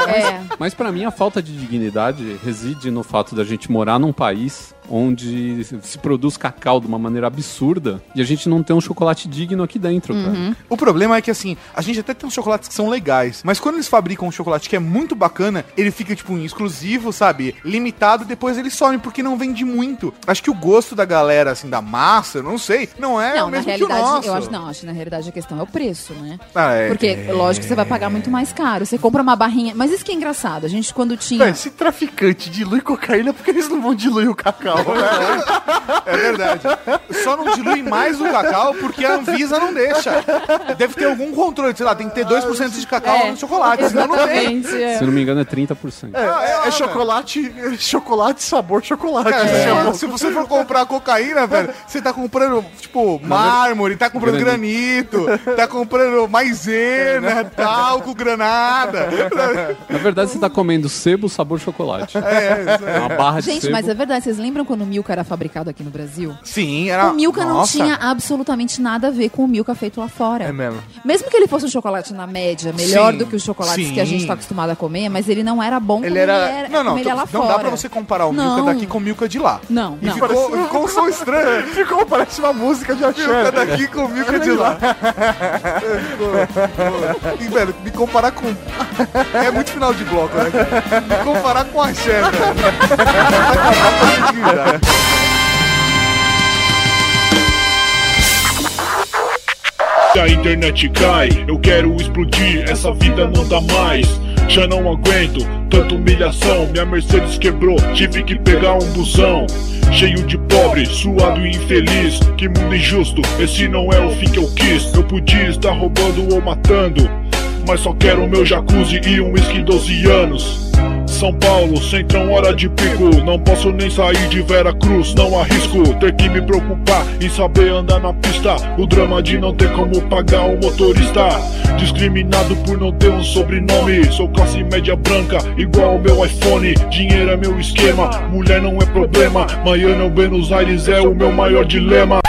É, é. Mas pra mim a falta de dignidade reside no fato da gente morar num país onde se produz cacau de uma maneira absurda e a gente não tem um chocolate digno aqui dentro, Uhum. cara. O problema é que, assim, a gente até tem uns chocolates que são legais, mas quando eles fabricam um chocolate que é muito bacana, ele fica, tipo, um exclusivo, sabe? Limitado, depois ele some, porque não vende muito. Acho que o gosto da galera, assim, da massa, eu não sei, não é o Não, na mesmo que realidade, o nosso. eu acho, não, acho que na realidade a questão é o preço, né? Ah, é. Porque, lógico que você vai pagar muito mais caro. Você compra uma barrinha. Mas isso que é engraçado. A gente, quando tinha. Véi, se traficante dilui cocaína, por que eles não vão diluir o cacau? Né? É verdade. Só não dilui mais o cacau porque a Anvisa não deixa. Deve ter algum controle, sei lá, tem que ter 2% de cacau É, no chocolate, senão não tem. É. Se não me engano é 30%. É, é chocolate, é chocolate sabor chocolate. Cara, né? se, você for comprar cocaína, velho, você tá comprando, tipo, mármore, tá comprando granito, tá comprando maisena, talco, granada. Na verdade você tá comendo sebo sabor chocolate. É, isso É uma barra de Gente, sebo. mas é verdade. Vocês lembram quando o Milka era fabricado aqui no Brasil? Sim, era. O Milka não Nossa. tinha absolutamente nada a ver com o Milka feito lá fora. É mesmo. Mesmo que ele fosse um chocolate na média, melhor Sim, do que os chocolates sim. que a gente tá acostumado a comer, mas ele não era bom Ele era- ele era, Não, não, como ele é lá não fora. dá pra você comparar o Milka Não. daqui com o Milka de lá. Não, E não. ficou, ficou um som estranho. Ficou, parece uma música de Milka Axé. daqui com o Milka de lá. E, velho, me comparar com. É muito final de bloco, né? Me comparar com a Xé, velho. Se a internet cai, eu quero explodir, essa vida não dá mais. Já não aguento tanta humilhação. Minha Mercedes quebrou, tive que pegar um busão. Cheio de pobre, suado e infeliz. Que mundo injusto, esse não é o fim que eu quis. Eu podia estar roubando ou matando, mas só quero meu jacuzzi e um whisky 12 anos. São Paulo, centrão, hora de pico. Não posso nem sair de Vera Cruz, não arrisco ter que me preocupar em saber andar na pista. O drama de não ter como pagar o motorista. Discriminado por não ter um sobrenome. Sou classe média branca, igual ao meu iPhone. Dinheiro é meu esquema, mulher não é problema. Miami, Buenos Aires é o meu maior dilema.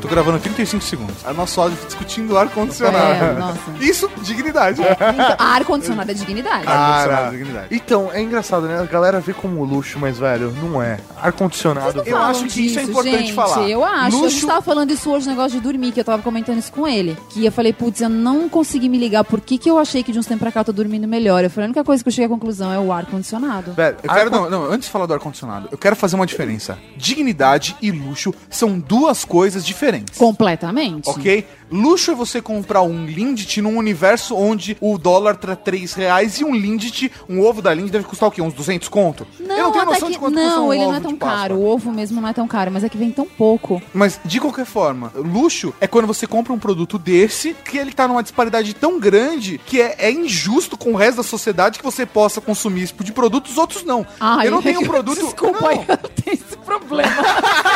Tô gravando 35 segundos. A nosso áudio discutindo ar-condicionado. É, nossa. Isso, dignidade. Então, ar-condicionado é dignidade. Ar-condicionado, dignidade. Então, é engraçado, né? A galera vê como luxo, mas, velho, não é. Ar-condicionado. Eu acho que isso é importante gente, falar. Eu acho. A Luxo- gente tava falando isso hoje, negócio de dormir, que eu tava comentando isso com ele. Que eu falei, putz, eu não consegui me ligar por que, que eu achei que de uns tempos pra cá eu tô dormindo melhor. Eu falei, a única coisa que eu cheguei à conclusão é o ar-condicionado. Velho, Eu quero, não, não, antes de falar do ar-condicionado, eu quero fazer uma diferença. Dignidade e luxo são duas coisas diferentes. Completamente. Ok? Luxo é você comprar um Lindt num universo onde o dólar tá 3 reais e um Lindt, um ovo da Lindt deve custar o quê? Uns 200 conto? Não, eu não tenho noção que, de quanto custa não um ele não ovo é tão caro. O ovo mesmo não é tão caro, mas é que vem tão pouco. Mas, de qualquer forma, luxo é quando você compra um produto desse, que ele tá numa disparidade tão grande que é, é injusto com o resto da sociedade que você possa consumir esse tipo de produto, os outros não. Ai, eu não tenho um produto... Desculpa, Não. eu não tenho esse problema.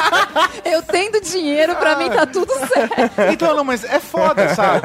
eu tendo dinheiro, pra mim tá tudo certo. Então, não, mas é foda, sabe?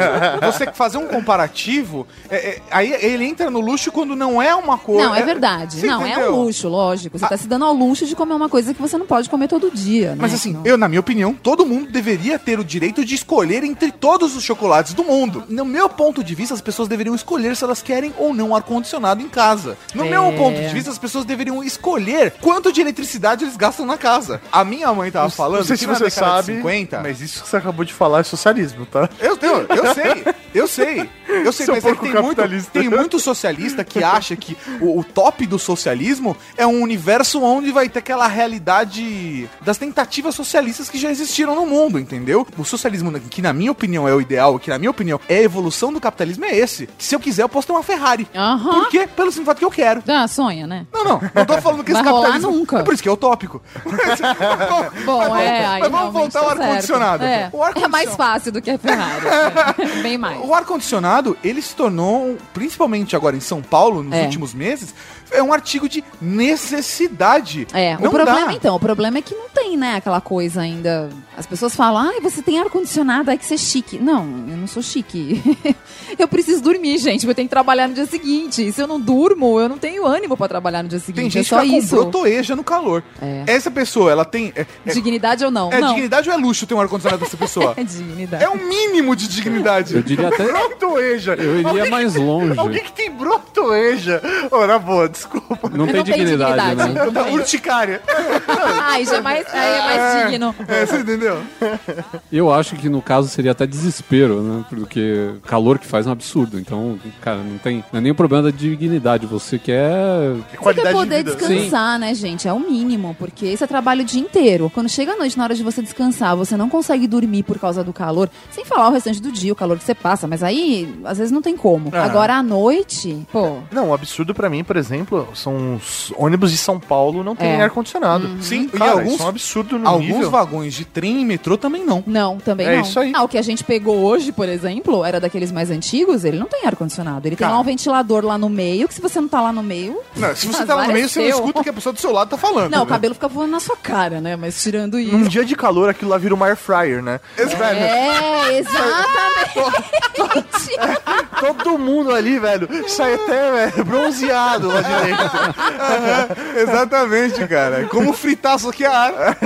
Você fazer um comparativo, é- é- aí ele entra no luxo quando não é uma coisa. Não, é verdade. Você não, é entendeu? um luxo, lógico. Você tá se dando ao luxo de comer uma coisa que você não pode comer todo dia, né? Mas assim, Não- eu, na minha opinião, todo mundo deveria ter o direito de escolher entre todos os chocolates do mundo. No meu ponto de vista, as pessoas deveriam escolher se elas querem ou não ar-condicionado em casa. No É. meu ponto de vista, as pessoas deveriam escolher quanto de eletricidade eles gastam na casa. A minha mãe tava falando Não sei se que na você década de sabe, 50, mas isso que você acabou de falar é socialismo, tá? Eu, eu, eu sei, eu sei. Eu sei, Seu mas é que tem muito, tem muito socialista que acha que o, o top do socialismo é um universo onde vai ter aquela realidade das tentativas socialistas que já existiram no mundo, entendeu? O socialismo, que na minha opinião é o ideal, que na minha opinião é a evolução do capitalismo, é esse. Que se eu quiser, eu posso ter uma Ferrari. Aham. Por quê? Pelo simples fato que eu quero. Ah, sonha, né? Não, não, não tô falando que Vai esse rolar capitalismo. nunca. É por isso que é utópico. Mas- Bom, é, aí Mas vamos voltar ao certo. Ar-condicionado. É, O ar-condicionado- é mais fácil do que a Ferrari. É, Bem mais. O ar-condicionado, ele se tornou, principalmente agora em São Paulo, nos É. últimos meses, é um artigo de necessidade. É, Não o problema dá. então, o problema é que não tem, né, aquela coisa ainda. As pessoas falam, ai, você tem ar-condicionado, ai que você é chique. Não, eu não sou chique. eu preciso dormir, gente, porque eu tenho que trabalhar no dia seguinte. Se eu não durmo, eu não tenho ânimo pra trabalhar no dia seguinte. Tem gente é só que isso. com brotoeja no calor. É. Essa pessoa, ela tem... É, é, Dignidade ou não? é não. dignidade ou é luxo ter um ar-condicionado dessa pessoa? É dignidade. é um mínimo de dignidade. Eu diria até. Brotoeja! Eu iria Alguém- mais longe. Alguém que tem brotoeja! Ô, na boa, desculpa. Não, tem Não tem dignidade, dignidade. né? Da urticária. Ai, já é mais, aí é mais digno. É, você entendeu? Eu acho que no caso seria até desespero, né? Porque calor que faz é um absurdo. Então, cara, não tem. Não é nem o problema da dignidade. Você quer. Você quer poder descansar, né, gente? É o mínimo, porque você trabalha o dia inteiro. Quando chega a noite, na hora de você descansar, você não consegue dormir por causa do calor, sem falar o restante do dia, o calor que você passa, mas aí, às vezes, não tem como. É. Agora, à noite, pô, Não, o absurdo pra mim, por exemplo, são os ônibus de São Paulo não tem É. ar-condicionado. Sim, Cara, e alguns, isso é absurdo no alguns nível. vagões de trem e metrô também não. não, também É não. isso aí. Ah, o que a gente pegou hoje, por exemplo, era daqueles mais antigos, ele não tem ar-condicionado. Ele tem Cara. lá um ventilador lá no meio, que se você não tá lá no meio... Não, se você tá lá no é meio, você não escuta o que a pessoa do seu lado tá falando. Não, o né? cabelo fica voando na sua cara, né? Mas tirando isso... Num dia de calor, aquilo lá vira uma air fryer, né? É, exatamente. Todo mundo ali, velho, sai até velho, bronzeado lá de dentro. Exatamente, cara. É como fritar, só que a ar.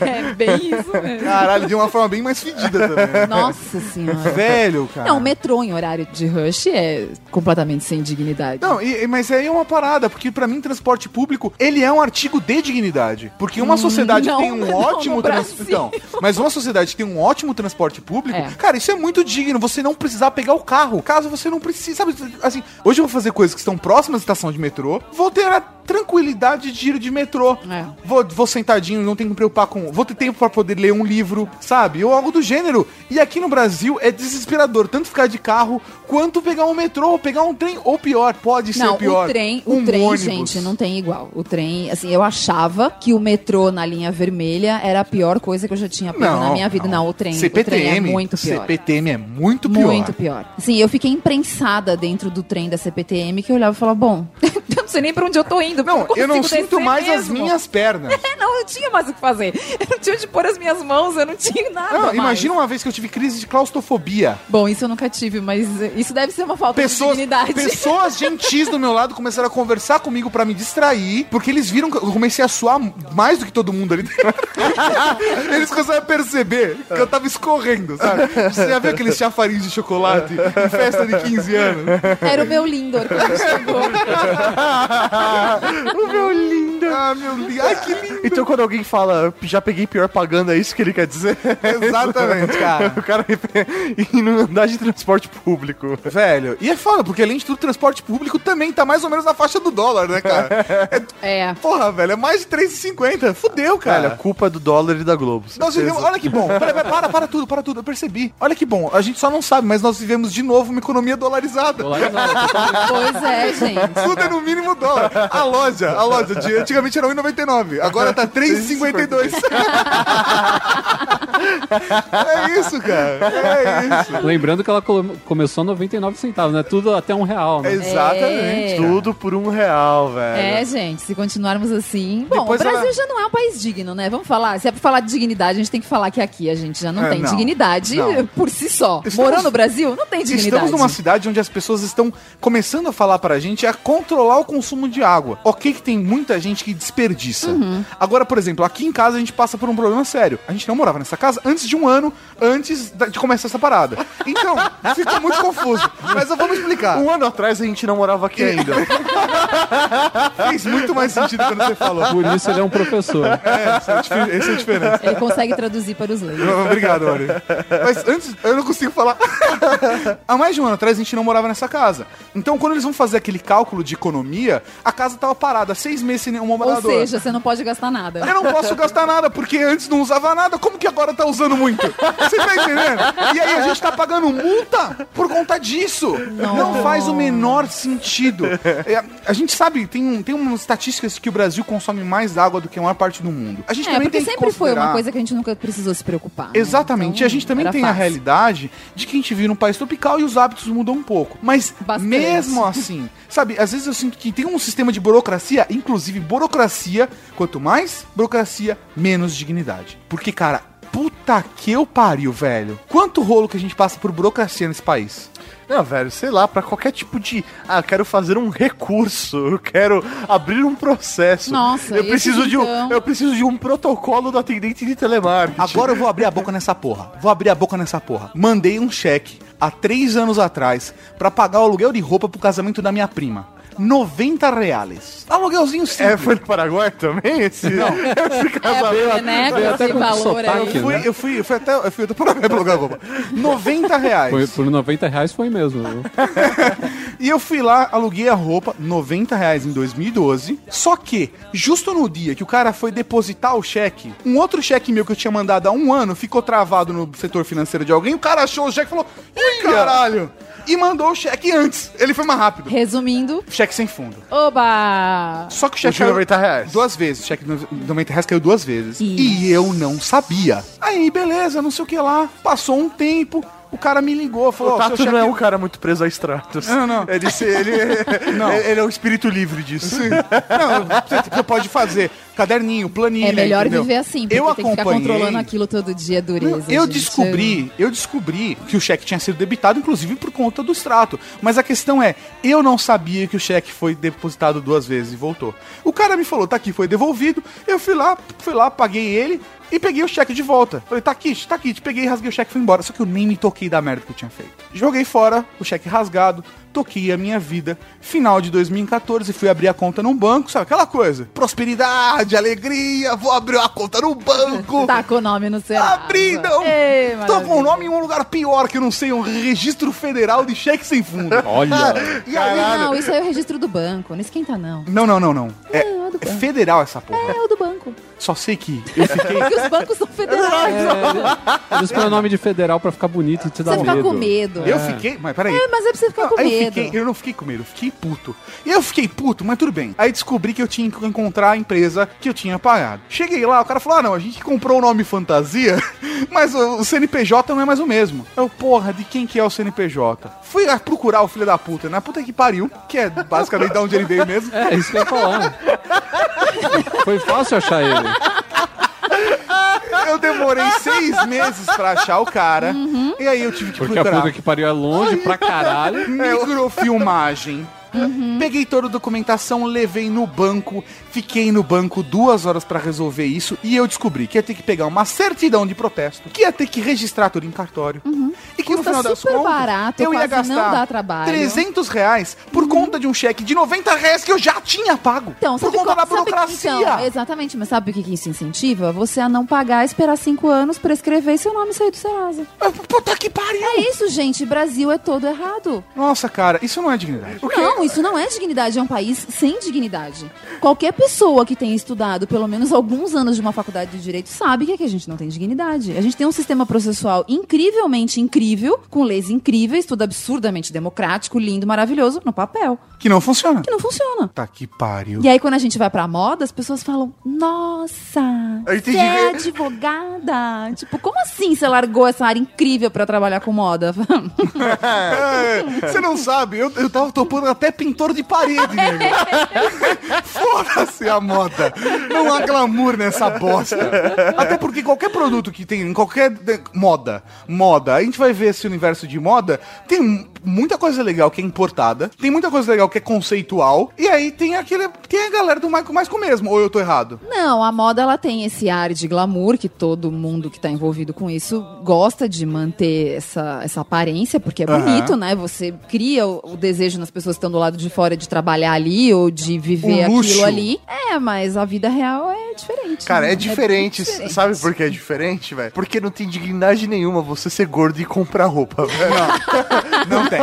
É bem isso mesmo. Caralho, de uma forma bem mais fedida também. Nossa senhora. Velho, cara. Não, o metrô em horário de rush é completamente sem dignidade. Não, e- mas aí é uma parada, porque pra mim transporte público, ele é um artigo de dignidade. Porque uma sociedade não, tem um não, ótimo transporte. Então, mas uma sociedade que tem um ótimo transporte público, É. cara, isso é muito digno. Você não precisar pegar o carro. Caso você não precise, sabe, assim, hoje eu vou fazer coisas que estão próximas à estação de metrô, vou ter a tranquilidade de ir de metrô. É. Vou, vou sentadinho não tenho que me preocupar com. Vou ter tempo pra poder ler um livro, sabe? Ou algo do gênero. E aqui no Brasil é desesperador tanto ficar de carro quanto pegar um metrô, ou pegar um trem, ou pior, pode ser Não, pior. o trem, o um trem, ônibus. gente, não tem igual. O trem, assim, eu achava que o metrô na linha vermelha era a pior coisa que eu já tinha pego na minha vida. Não, o trem, o trem CPTM. é muito pior. CPTM é muito pior. Muito pior. Assim, eu fiquei imprensada dentro do trem da CPTM que eu olhava e falava, bom, eu não sei nem pra onde eu tô indo. Não, eu não sinto mais as mesmo. minhas pernas. É, não, eu tinha mais o que fazer. Eu não tinha onde pôr as minhas mãos, eu não tinha nada Não, mais. imagina uma vez que eu tive crise de claustrofobia. Bom, isso eu nunca tive, mas isso deve ser uma falta de Pessoas, dignidade. pessoas gentis do meu lado começaram a conversar comigo pra me distrair, porque eles viram que eu comecei a suar mais do que todo mundo ali dentro. eles começaram a perceber que eu tava escorrendo, sabe? Você já viu aqueles chafariz de chocolate em festa de 15 anos? Era o meu Lindor quando chegou. o meu lindo. Ah, meu lindo. Ai, que lindo. Então quando alguém fala, já peguei pior pagando, é isso que ele quer dizer? Exatamente, cara. o cara e não andar de transporte público. Velho, e é foda, porque além de tudo, o transporte público também tá mais ou menos na faixa do dólar, né, cara? É, É. porra, velho, é mais de 3,50. Fudeu, cara. A culpa é do dólar e da Globo. Nós vivemos, olha que bom. Pera, pera, para, para tudo, para tudo. Eu percebi. Olha que bom. A gente só não sabe, mas nós vivemos de novo uma economia dolarizada. Dolarizado, Pois é, gente. Tudo é no mínimo dólar. A loja, a loja de antigamente era 1,99. Agora tá 3,52. é isso, cara. É isso. Lembrando que ela começou a 99 centavos, né? Tudo até um real, né? Exatamente. É. Tudo por um real, velho. É, gente, se continuarmos assim. Bom, Depois o Brasil ela- já não é um país digno, né? Vamos falar. Se é pra falar de dignidade, a gente tem que falar que aqui a gente já não É, tem não, dignidade não. por si só. Estamos- Morando no Brasil, não tem dignidade. Estamos numa cidade onde as pessoas estão começando a falar pra gente a controlar o consumo de água. Ok que tem muita gente que desperdiça. Uhum. Agora, por exemplo, aqui em casa a gente passa por um problema sério. A gente não morava nessa casa antes de um ano antes de começar essa parada. Então, fica muito confuso. Mas eu vou me explicar. Um ano atrás a gente não morava aqui ainda. Fez muito mais sentido quando você falou. Por isso ele é um professor. É, essa é essa é a diferença. Ele consegue traduzir para os leigos. Obrigado, Ori. Mas antes, eu não consigo falar. Há mais de um ano atrás a gente não morava nessa casa. Então, quando eles vão fazer aquele cálculo de economia, a casa tava parada seis meses sem nenhum Ou morador. seja, você não pode gastar nada. Eu não posso gastar nada, porque antes não usava nada, como que agora tá usando muito? Você tá entendendo? E aí a gente tá pagando multa por conta disso. Não faz o menor sentido. É, a gente sabe, tem, um, tem umas estatísticas que o Brasil consome mais água do que a maior parte do mundo. A gente É, também porque tem sempre foi uma considerar- coisa que a gente nunca precisou se preocupar. né? Exatamente. Então, e a gente também tem a fácil. realidade de que a gente vive num país tropical e os hábitos mudam um pouco. Mas Bastante. mesmo assim, sabe, às vezes eu sinto que tem um sistema de burocracia, inclusive burocracia, quanto mais burocracia, menos dignidade. Porque, cara, puta que eu pariu, velho. Quanto rolo que a gente passa por burocracia nesse país? Não, velho, sei lá, pra qualquer tipo de. Ah, eu quero fazer um recurso, eu quero abrir um processo. Nossa, eu preciso de um, então- eu preciso de um protocolo do atendente de telemarketing. Agora eu vou abrir a boca nessa porra. Vou abrir a boca nessa porra. Mandei um cheque há três anos atrás pra pagar o aluguel de roupa pro casamento da minha prima. 90 reais. Aluguelzinho simples. É, foi no Paraguai também esse? Não. esse É, casamento. porque, né, Veio até esse com valor sotaque, aí. Eu fui, eu fui, eu fui até, eu fui até para pra alugar roupa. 90 reais. Foi, por 90 reais foi mesmo. E eu fui lá, aluguei a roupa, 90 reais em 2012. Só que, justo no dia que o cara foi depositar o cheque, um outro cheque meu que eu tinha mandado há um ano ficou travado no setor financeiro de alguém. O cara achou o cheque e falou: Ih, caralho! E mandou o cheque antes. Ele foi mais rápido. Resumindo, Cheque sem fundo. oba! Só que o O cheque de 90 reais. duas vezes. O cheque de 90 reais caiu duas vezes. Isso. E eu não sabia. Aí, beleza, não sei o que lá. Passou um tempo. O cara me ligou, falou: O "Ó, seu Tato não é um cara muito preso a extratos. Não, não. Ele, se- ele, Não. ele é um espírito livre disso. Não, você, você pode fazer caderninho, planilha. É melhor entendeu? viver assim, porque eu tem que ficar acompanhei- controlando aquilo todo dia, dureza. Eu gente. descobri, eu descobri que o cheque tinha sido debitado, inclusive por conta do extrato. Mas a questão é, eu não sabia que o cheque foi depositado duas vezes e voltou. O cara me falou, tá aqui, foi devolvido. Eu fui lá, fui lá, paguei ele e peguei o cheque de volta. Falei, tá aqui, tá aqui. Peguei, rasguei o cheque e fui embora. Só que eu nem me toquei da merda que eu tinha feito. Joguei fora o cheque rasgado, toquei a minha vida. Final de 2014, fui abrir a conta num banco, sabe aquela coisa? Prosperidade, alegria, vou abrir uma conta no banco. Tá com o nome no Serasa. Abri, não. Ei, Tô com o nome em um lugar pior que eu não sei, um registro federal de cheque sem fundo. Olha. E aí, Não, isso aí é o registro do banco. Não esquenta, não. não, não, não, não. É, É, é é federal essa porra. É o do banco. Só sei que eu fiquei. Porque os bancos são federais. É, eles põem o nome de federal pra ficar bonito e te dar Você fica medo. com medo. Eu fiquei. Mas peraí. É, mas é pra você ficar Não, com medo. Fiquei, eu não fiquei com medo, eu fiquei puto. E eu fiquei puto, mas tudo bem. Aí descobri que eu tinha que encontrar a empresa que eu tinha pagado. Cheguei lá, o cara falou: ah, não, a gente comprou o nome fantasia, mas o CNPJ não é mais o mesmo. Eu, porra, de quem que é o CNPJ? Fui lá procurar o filho da puta, na puta que pariu, que é basicamente de onde ele veio mesmo. É, isso que eu ia falar. Foi fácil achar ele. Eu demorei seis meses pra achar o cara. E aí eu tive que Porque a procurar. puta que pariu é longe pra caralho. Microfilmagem. Peguei toda a documentação, levei no banco, fiquei no banco duas horas pra resolver isso e eu descobri que ia ter que pegar uma certidão de protesto, que ia ter que registrar tudo em cartório e que no Custa final das contas barato, eu ia gastar dá trabalho. 300 reais por conta de um cheque de 90 reais que eu já tinha pago Então, por conta qual- da burocracia. então, exatamente, mas sabe o que, que isso incentiva? Você a não pagar, esperar cinco anos, prescrever e seu nome sair do Serasa. Puta que pariu! É isso, gente. Brasil é todo errado. Nossa, cara, isso não é dignidade. Não, isso não é dignidade, é um país sem dignidade. Qualquer pessoa que tenha estudado pelo menos alguns anos de uma faculdade de direito sabe que aqui a gente não tem dignidade. A gente tem um sistema processual incrivelmente incrível, com leis incríveis, tudo absurdamente democrático, lindo, maravilhoso, no papel, Que não funciona. que não funciona. Puta que pariu. E aí, quando a gente vai pra moda, as pessoas falam: Nossa, você é advogada? tipo, como assim você largou essa área incrível pra trabalhar com moda? É, Você não sabe, eu, eu tava topando até pintor de parede, nego. Foda-se a moda. Não há glamour nessa bosta. Até porque qualquer produto que tem em qualquer moda, moda, a gente vai ver esse universo de moda, tem muita coisa legal que é importada, tem muita coisa legal que é conceitual, e aí tem aquele. Tem a galera do mais, mais com o mesmo, ou eu tô errado? Não, a moda ela tem esse ar de glamour que todo mundo que tá envolvido com isso gosta de manter essa, essa aparência, porque é bonito, né? Você cria o, o desejo nas pessoas que estão do lado de fora de trabalhar ali ou de viver aquilo ali. É, mas a vida real é diferente. Cara, né? é diferente. bem diferente. Sabe por que é diferente, velho? Porque não tem dignidade nenhuma você ser gordo e comprar roupa, velho. Não tem.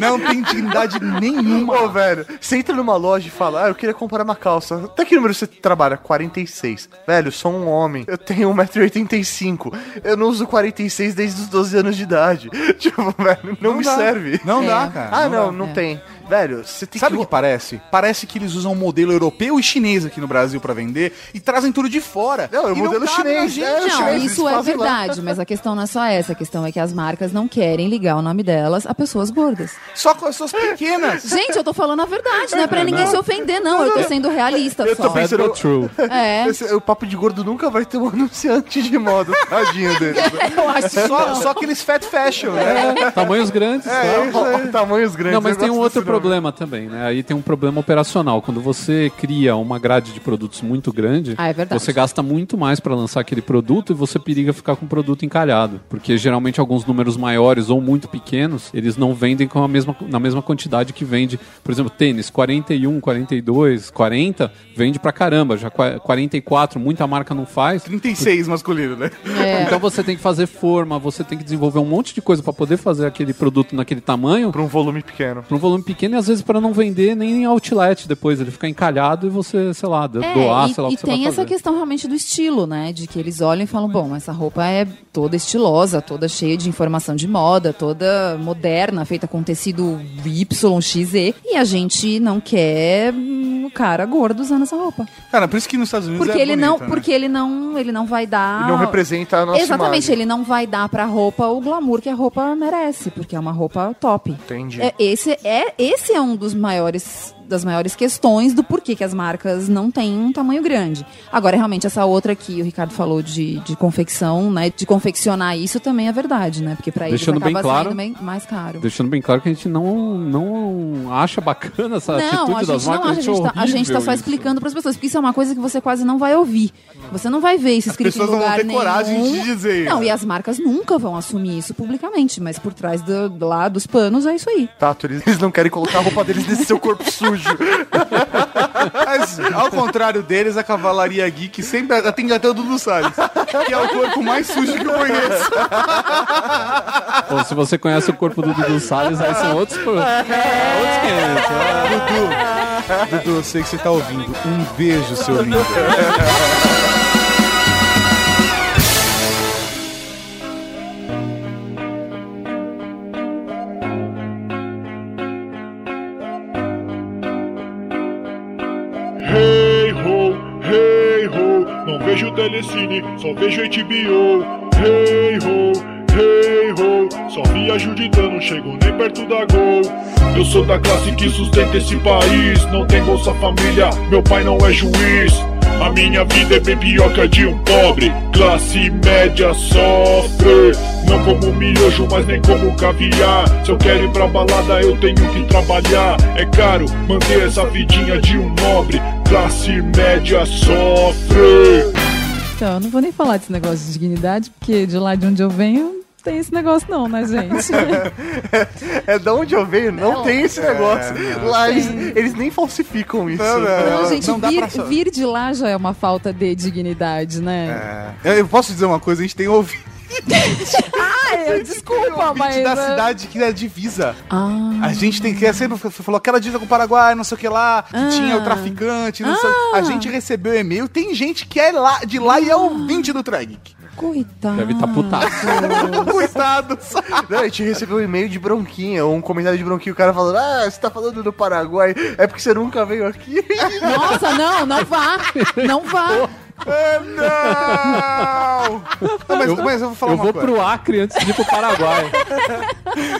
Não tem dignidade nenhuma. Pô, velho, você entra numa loja e fala, ah, eu queria comprar uma calça. Até que número você trabalha? 46. Velho, sou um homem. Eu tenho 1,85m. Eu não uso 46 desde os 12 anos de idade. Tipo, velho, não, me dá. serve. Não É. dá, cara. Ah, não, dá. não É. tem. Velho, você tem Sabe o que. que parece? Parece que eles usam um modelo europeu e chinês aqui no Brasil pra vender e trazem tudo de fora. Não, é o modelo chinês, gente. é, o Não, chinês, isso é fazem lá. verdade, mas a questão não é só essa. A questão é que as marcas não querem ligar o nome delas a pessoas gordas. Só com as suas pequenas. Gente, eu tô falando a verdade, não é pra ninguém se ofender, não. Eu tô sendo realista Eu tô só. pensando- Bad but true. É. Esse- o papo de gordo nunca vai ter um anunciante de moda, tadinho dele. Eu acho que Só, não. só aqueles fat fashion, né? Tamanhos grandes. É, isso aí. Tamanhos grandes. Não, mas tem um outro nome. Problema também, né? Aí tem um problema operacional. Quando você cria uma grade de produtos muito grande, Ah, é verdade. você gasta muito mais para lançar aquele produto e você periga ficar com o produto encalhado. Porque geralmente alguns números maiores ou muito pequenos, eles não vendem com a mesma, na mesma quantidade que vende. Por exemplo, tênis 41, 42, 40, vende pra caramba. Já qua- 44, muita marca não faz. 36 masculino, né? É. Então você tem que fazer forma, você tem que desenvolver um monte de coisa para poder fazer aquele produto naquele tamanho Pra um volume pequeno. para um volume pequeno e às vezes para não vender nem em outlet depois, ele fica encalhado e você, sei lá, É, doar, e, sei lá o e que vai tem essa fazer. questão realmente do estilo, né? De que eles olham e falam, bom, essa roupa é toda estilosa, toda cheia de informação de moda, toda moderna, feita com tecido Y, XZ. E a gente não quer hum, o cara gordo usando essa roupa. Cara, por isso que nos Estados Unidos Porque é ele bonito, não, né? porque ele não, ele não vai dar E não representa a nossa Exatamente, imagem. ele não vai dar pra roupa o glamour que a roupa merece, porque é uma roupa top. Entendi. É, esse, é, esse é um dos maiores das maiores questões do porquê que as marcas não têm um tamanho grande. Agora, realmente, essa outra que o Ricardo falou de, de confecção, né? De confeccionar isso também é verdade, né? Porque pra eles Deixando bem acaba claro- bem mais caro. Deixando bem claro que a gente não, não acha bacana essa Não, atitude das não marcas. acha, a gente, tá, a gente tá só isso. explicando pras pessoas, porque isso é uma coisa que você quase não vai ouvir. Você não vai ver isso As escrito em pessoas não vão lugar ter nenhum. coragem de dizer Não, e as marcas nunca vão assumir isso publicamente, mas por trás do, lá dos panos é isso aí. Tato, eles, eles não querem colocar a roupa deles nesse seu corpo sujo. Mas, ao contrário deles, a Cavalaria Geek sempre atende até o Dudu Salles, que é o corpo mais sujo que eu conheço. Se você conhece o corpo do Dudu Salles, aí são outros, pro- outros 500. né? Dudu, Dudu, eu sei que você tá ouvindo. Um beijo, seu lindo. Telecine, só vejo HBO. Hey ho, hey ho, só viajo de dano, chego nem perto da Gol. Eu sou da classe que sustenta esse país, não tem Bolsa Família, meu pai não é juiz. A minha vida é bem pior que a de um pobre. Classe média sofre. Não como miojo, mas nem como caviar. Se eu quero ir pra balada, eu tenho que trabalhar. É caro manter essa vidinha de um nobre. Classe média sofre. Então, eu não vou nem falar desse negócio de dignidade, porque de lá de onde eu venho, não tem esse negócio não, né, gente? É da onde eu venho, não Não. tem esse negócio. Lá eles, eles nem falsificam isso. Não, não. Não, gente, não dá vir, pra vir de lá já é uma falta de dignidade, né? É, eu posso dizer uma coisa, a gente tem ouvido Ah, eu, desculpa, mas... da é- cidade que é divisa. Ah, A gente tem que. Você falou aquela divisa com o Paraguai, não sei o que lá, que Ah. tinha o traficante, não sei- Ah. A gente recebeu e-mail, tem gente que é lá, de lá e é ouvinte do Tragic. coitado. Deve tá putaço. Coitado. Não, a gente recebeu um e-mail de bronquinha, ou um comentário de bronquinha, o cara falando, ah, você tá falando do Paraguai, é porque você nunca veio aqui. Nossa, não, não vá. Não vá. não! Não, mas, mas eu vou falar Eu uma vou coisa. pro Acre antes de ir pro Paraguai.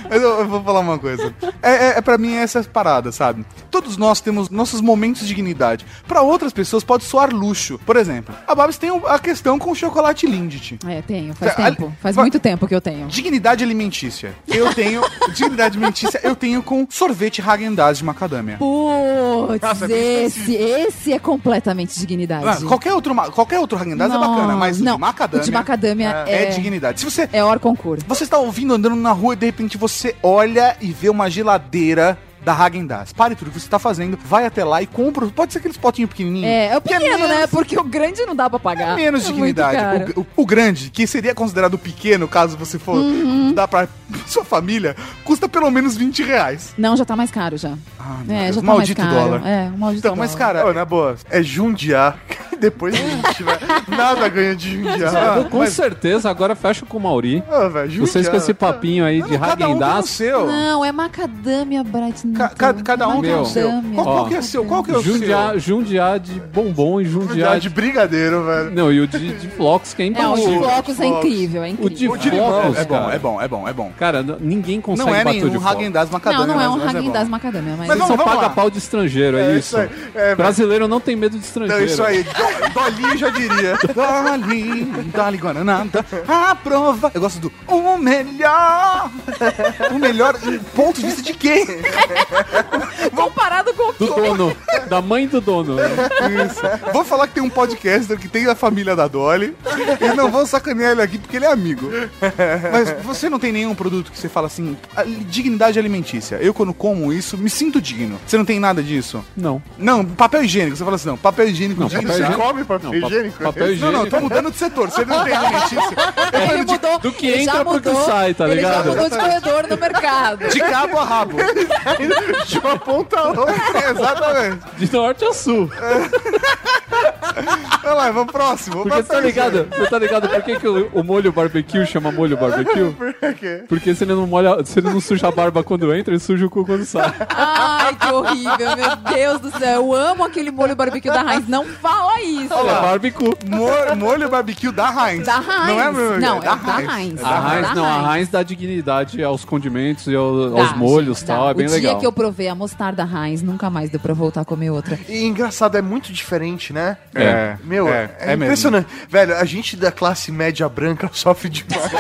Mas eu, eu vou falar uma coisa. É, é, é pra mim essa parada, sabe? Todos nós temos nossos momentos de dignidade. Pra outras pessoas pode soar luxo. Por exemplo, a Babs tem a questão com o chocolate Lindt. É, tenho, faz Tá, tempo. Faz muito tempo que eu tenho. Dignidade alimentícia. Eu tenho. dignidade alimentícia eu tenho com sorvete Häagen-Dazs de macadâmia. Putz, Nossa, é esse, esse é completamente dignidade. Ah, qualquer outro, qualquer outro Häagen-Dazs é bacana, mas não, de macadâmia de macadâmia é, é, dignidade. Se você é hora concurso. Você está ouvindo andando na rua e de repente você olha e vê uma geladeira da Häagen-Dazs. Pare tudo que você está fazendo, vai até lá e compra. Pode ser aqueles potinhos pequenininhos. É, é o que pequeno, né? menos- Porque o grande não dá pra pagar. Menos É dignidade. O, o- o grande, que seria considerado pequeno, caso você for Uhum. dar pra sua família, custa pelo menos 20 reais. Não, já tá mais caro já. Ah, meu é, Deus. já tá Maldito mais caro. dólar. É, o maldito Então, mas dólar. cara, Ô, na boa, é jundiar. Depois a gente vai. Nada ganha de jundiar. Com certeza, agora fecha com o Mauri. Ah, velho, jundiar. Vocês com esse papinho aí de Não, um tem o Häagen-Dazs. seu. Não, é macadâmia, Bright. Ca- ca- cada um tem o seu. Qual, qual que é seu? Qual que é o seu? jundiar de bombom e jundiar Jundiar de... de brigadeiro, velho. Não, e o de, de flocos que é É, o de impossível. flocos é incrível, é O de incrível. flocos, É bom, é bom, é bom, é bom. Cara, ninguém consegue Não é bater nenhum flocos. Häagen-Dazs macadâmia. Não, não é um mas Häagen-Dazs bom. macadâmia, mas... Mas não, só vamos paga lá. pau de estrangeiro, é, É isso. isso aí. É. Brasileiro não tem medo de estrangeiro. Então, isso aí. Do- Dolinho já diria. Dali, dali Guaranada, a prova. Eu gosto do o melhor. O melhor ponto de vista de quem? Comparado com o Do dono, da mãe do dono. Isso. Vou falar que tem um podcaster que tem a família da Dolly. E não vou sacanear ele aqui porque ele é amigo. Mas você não tem nenhum produto que você fala assim, a- dignidade alimentícia. Eu, quando como isso, me sinto digno. Você não tem nada disso? Não. Não, papel higiênico. Você fala assim, não, papel higiênico. Não, digno, papel você higiênico- Come papel Não, pa- higiênico? papel Não, higiênico. não, tô mudando de setor. Você não tem alimentícia. Ele mudou. do que ele entra pro que sai, tá ele ligado? já mudou de corredor no mercado. De cabo a rabo. De uma ponta a outra. Exatamente. De norte a sul. Vai lá, vamos próximo. Porque você tá ligado? Você tá ligado por que, que o, o molho barbecue chama molho barbecue? Por quê? Porque se ele não molha, se ele não suja a barba quando entra, ele suja o cu quando sai. Ai, que horrível, meu Deus do céu. Eu amo aquele molho barbecue da Heinz. Não fala isso. É barbecue. Mo- molho barbecue da Heinz. Da Heinz. Não é meu? Não, é da Heinz. É A da Heinz, Da não, a Heinz. Heinz dá dignidade aos condimentos e ao- aos molhos e tal, dá. é bem o legal. Que eu provei a mostarda Heinz, nunca mais deu pra voltar a comer outra. E engraçado, é muito diferente, né? É. Meu, É, é, é mesmo. impressionante. Velho, a gente da classe média branca sofre demais.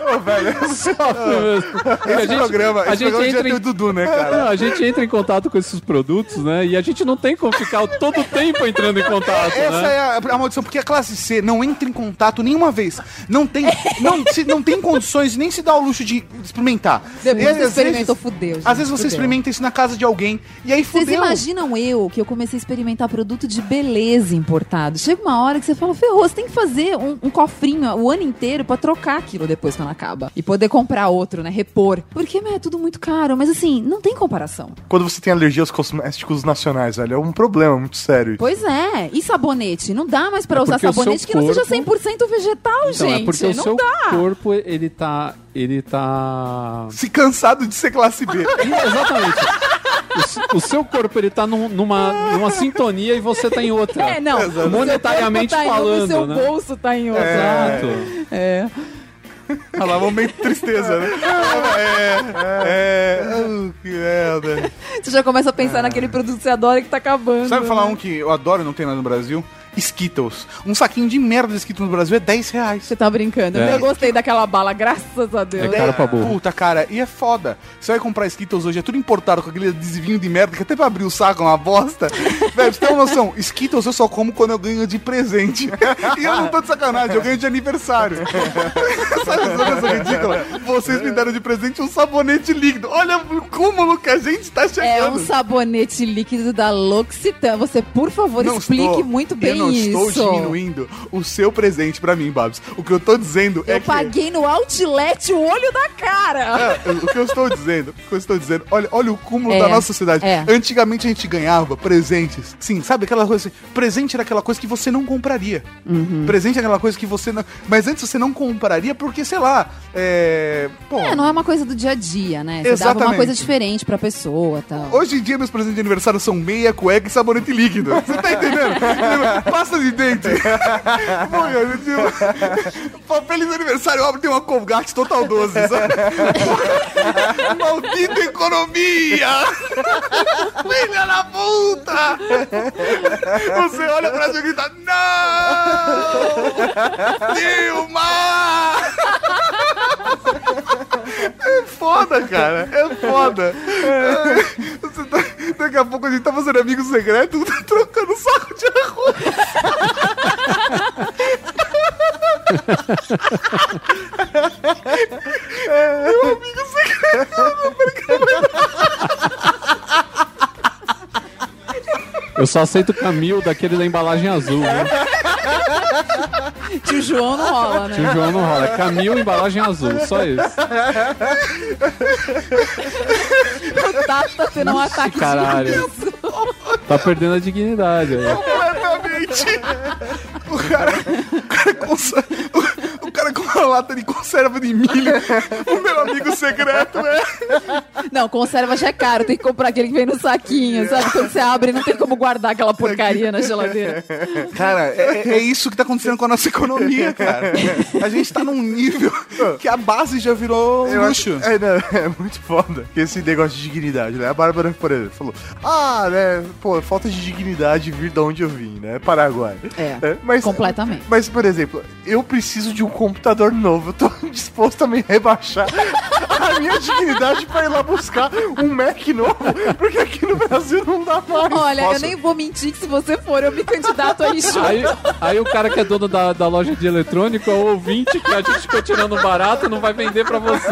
Ô, velho, Porque a Esse gente, programa, a esse gente programa entra em Dudu, né, cara? Não, a gente entra em contato com esses produtos, né? E a gente não tem como ficar todo o tempo entrando em contato, Essa né? é a, a maldição, porque a classe C não entra em contato nenhuma vez. Não tem, não, se, não tem condições nem se dá o luxo de experimentar. Depois E experimentou, vezes- fudeu. gente, Às vezes você experimenta isso na casa de alguém e aí Vocês fudeu. imaginam eu que eu comecei a experimentar produto de beleza importado? Chega uma hora que você fala, ferrou, você tem que fazer um, um cofrinho o ano inteiro pra trocar aquilo depois quando acaba. E poder comprar outro, né? Repor. Porque, meu, é tudo muito caro. Mas assim, não tem comparação. quando você tem alergia aos cosméticos nacionais, velho, é um problema muito sério. Pois é. E sabonete? Não dá mais pra É usar o sabonete que não seja corpo- 100% vegetal, Então, gente. é porque o não seu dá. corpo, ele tá. Ele tá. Se cansado de ser classe B. Exatamente. O, o seu corpo, ele tá num- numa, numa sintonia e você tá em outra. É, não. Exato. Monetariamente tá falando, o seu né? bolso tá em outro. Exato. É. Olha lá, momento de tristeza, né? É, é. Uh, que merda. Você já começa a pensar naquele produto que você adora que tá acabando. Sabe falar né? um que eu adoro e não tem nada no Brasil? Skittles. Um saquinho de merda de Skittles no Brasil é 10 reais. Você tá brincando. É. Eu gostei daquela bala, graças a Deus. É caro pra burro. Puta, cara, e é foda. Você vai comprar Skittles hoje, é tudo importado com aquele adesivinho de merda que até pra abrir o saco é uma bosta. Velho, você tem uma noção, Skittles eu só como quando eu ganho de presente. E eu não tô de sacanagem, eu ganho de aniversário. Sabe essa coisa ridícula? Vocês me deram de presente um sabonete líquido. Olha o cúmulo que a gente tá É chegando. um sabonete líquido da L'Occitane. Você, por favor, Não explique estou- muito bem não estou diminuindo o seu presente pra mim, Babs. O que eu tô dizendo é Eu que... paguei no outlet o olho da cara. É, o que eu estou dizendo, o que eu estou dizendo, olha, olha o cúmulo É, da nossa sociedade. é. Antigamente a gente ganhava presentes. Sim, sabe aquela coisa assim? Presente era aquela coisa que você não compraria. Uhum. Presente era aquela coisa que você não. Mas antes você não compraria porque, sei lá, é. Pô. É, não é uma coisa do dia a dia, né? Você dava Exatamente. uma coisa diferente pra pessoa tal. Hoje em dia, meus presentes de aniversário são meia, cueca e sabonete líquido. Você tá entendendo? Pasta de dente. Pô, cara, tipo, Feliz aniversário, abre tem uma Colgate Total 12, sabe? Maldita economia! Filha da puta! Você olha pra cima e grita, não! Dilma! É foda, cara. É foda. Você tá- daqui a pouco a gente tá fazendo amigo secreto, tá trocando saco de arroz. Meu amigo secreto. Eu só aceito Camil daquele da embalagem azul, né? Tio João não rola, né? Tio João não rola. É Camil, embalagem azul, só isso. O Tato tá tendo um ataque Caralho. de riso. Tá perdendo a dignidade. Completamente. O cara, o cara com sa- o, o cara com uma lata de conserva de milho. O meu amigo secreto é. Não, conserva já é caro. Tem que comprar aquele que vem no saquinho, sabe? Quando você abre, não tem como guardar aquela porcaria na geladeira. Cara, é, é isso que tá acontecendo com a nossa economia, cara. A gente tá num nível que a base já virou Eu luxo. acho- é, não, é muito foda que esse negócio de dignidade, né? A Bárbara, por exemplo, falou: Ah, né? Pô, falta de dignidade vir de onde eu vim, né? Paraguai. É, mas, completamente. Mas, por exemplo, eu preciso de um computador novo. Eu tô disposto a me rebaixar a minha dignidade pra ir lá buscar um Mac novo, porque aqui no Brasil não dá mais. Olha, eu Posso- nem vou mentir que se você for, eu me candidato aí junto. Aí, aí o cara que é dono da, da loja de eletrônico é o ouvinte que a gente ficou tirando barato não vai vender pra você.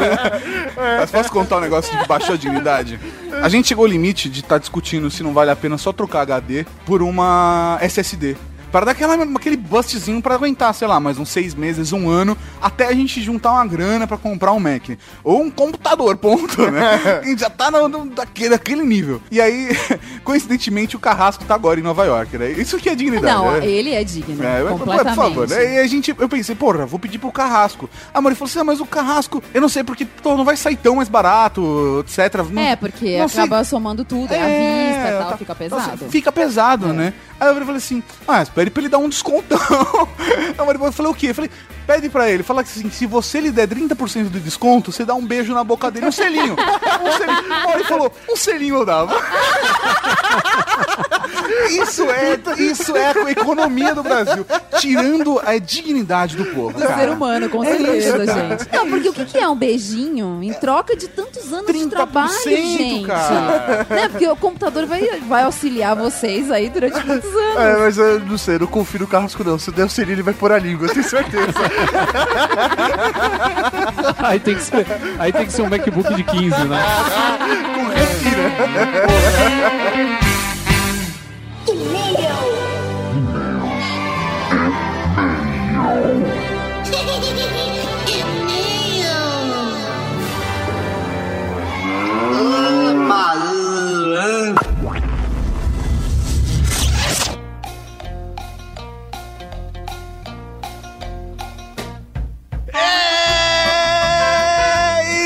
Mas posso contar um negócio de que baixou a dignidade? A gente chegou ao limite de estar discutindo se não vale a pena só trocar HD por uma SSD. Para dar aquela, aquele bustzinho pra aguentar, sei lá, mais uns seis meses, um ano, até a gente juntar uma grana pra comprar um Mac. Ou um computador, ponto, né? A gente já tá no, no- daquele, daquele nível. E aí, coincidentemente, o Carrasco tá agora em Nova York, né? Isso que é dignidade. Não, né? ele é digno, É, completamente. Por favor, né? E a gente, eu pensei, porra, vou pedir pro Carrasco. A Mari falou assim: ah, mas o Carrasco, eu não sei porque pô, não vai sair tão mais barato, etc. Não- É, porque não sei. acaba somando tudo, é, a vista e tal, tá- fica nossa, pesado. É. fica pesado, né? Aí eu falei assim: ah, espere pra ele dar um descontão. A Mari eu falei o quê? Eu falei, pede pra ele, fala assim: se você lhe der 30% de desconto, você dá um beijo na boca dele, um selinho. um selinho. Falou: um selinho eu dava. Isso é, isso é a economia do Brasil, tirando a dignidade do povo. Do cara. ser humano, com É certeza, isso, cara. gente. Não, porque o que é um beijinho em troca de tantos anos de 30%, trabalho, gente? cara. Né? Porque o computador vai, vai auxiliar vocês aí durante muitos anos. É, mas eu não sei, eu não confio no Carrasco não. Se der o selinho, ele vai pôr a língua, eu tenho certeza. Aí tem que ser, aí tem que ser um MacBook de 15, né? É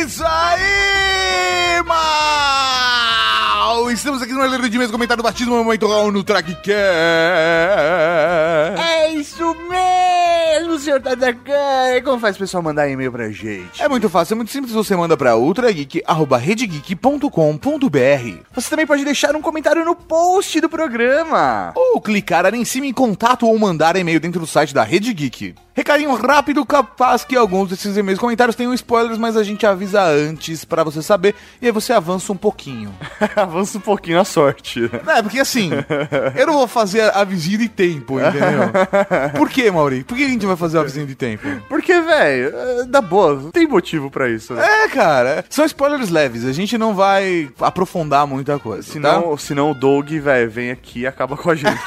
isso aí, mal! Estamos aqui no Leiro de Mesa comentado batido no momento Raul no Trackcast. é isso mesmo, senhor Tadakan. Como faz o pessoal mandar e-mail pra gente? É muito fácil, é muito simples, você manda pra ultrageek.redgeek.com.br Você também pode deixar um comentário no post do programa. ou clicar ali em cima em contato ou mandar e-mail dentro do site da Rede Geek. Recadinho rápido, capaz que alguns desses e-mails comentários tenham spoilers, mas a gente avisa antes pra você saber e aí você avança um pouquinho. Avança um pouquinho a sorte. É, porque assim, eu não vou fazer a vizinha de tempo, entendeu? Por que, Mauri? Por que a gente vai fazer a vizinha de tempo? Porque, velho, é, dá boa, não tem motivo pra isso, né? É, cara, são spoilers leves, a gente não vai aprofundar muita coisa. tá? Senão, senão o Doug, velho, vem aqui e acaba com a gente.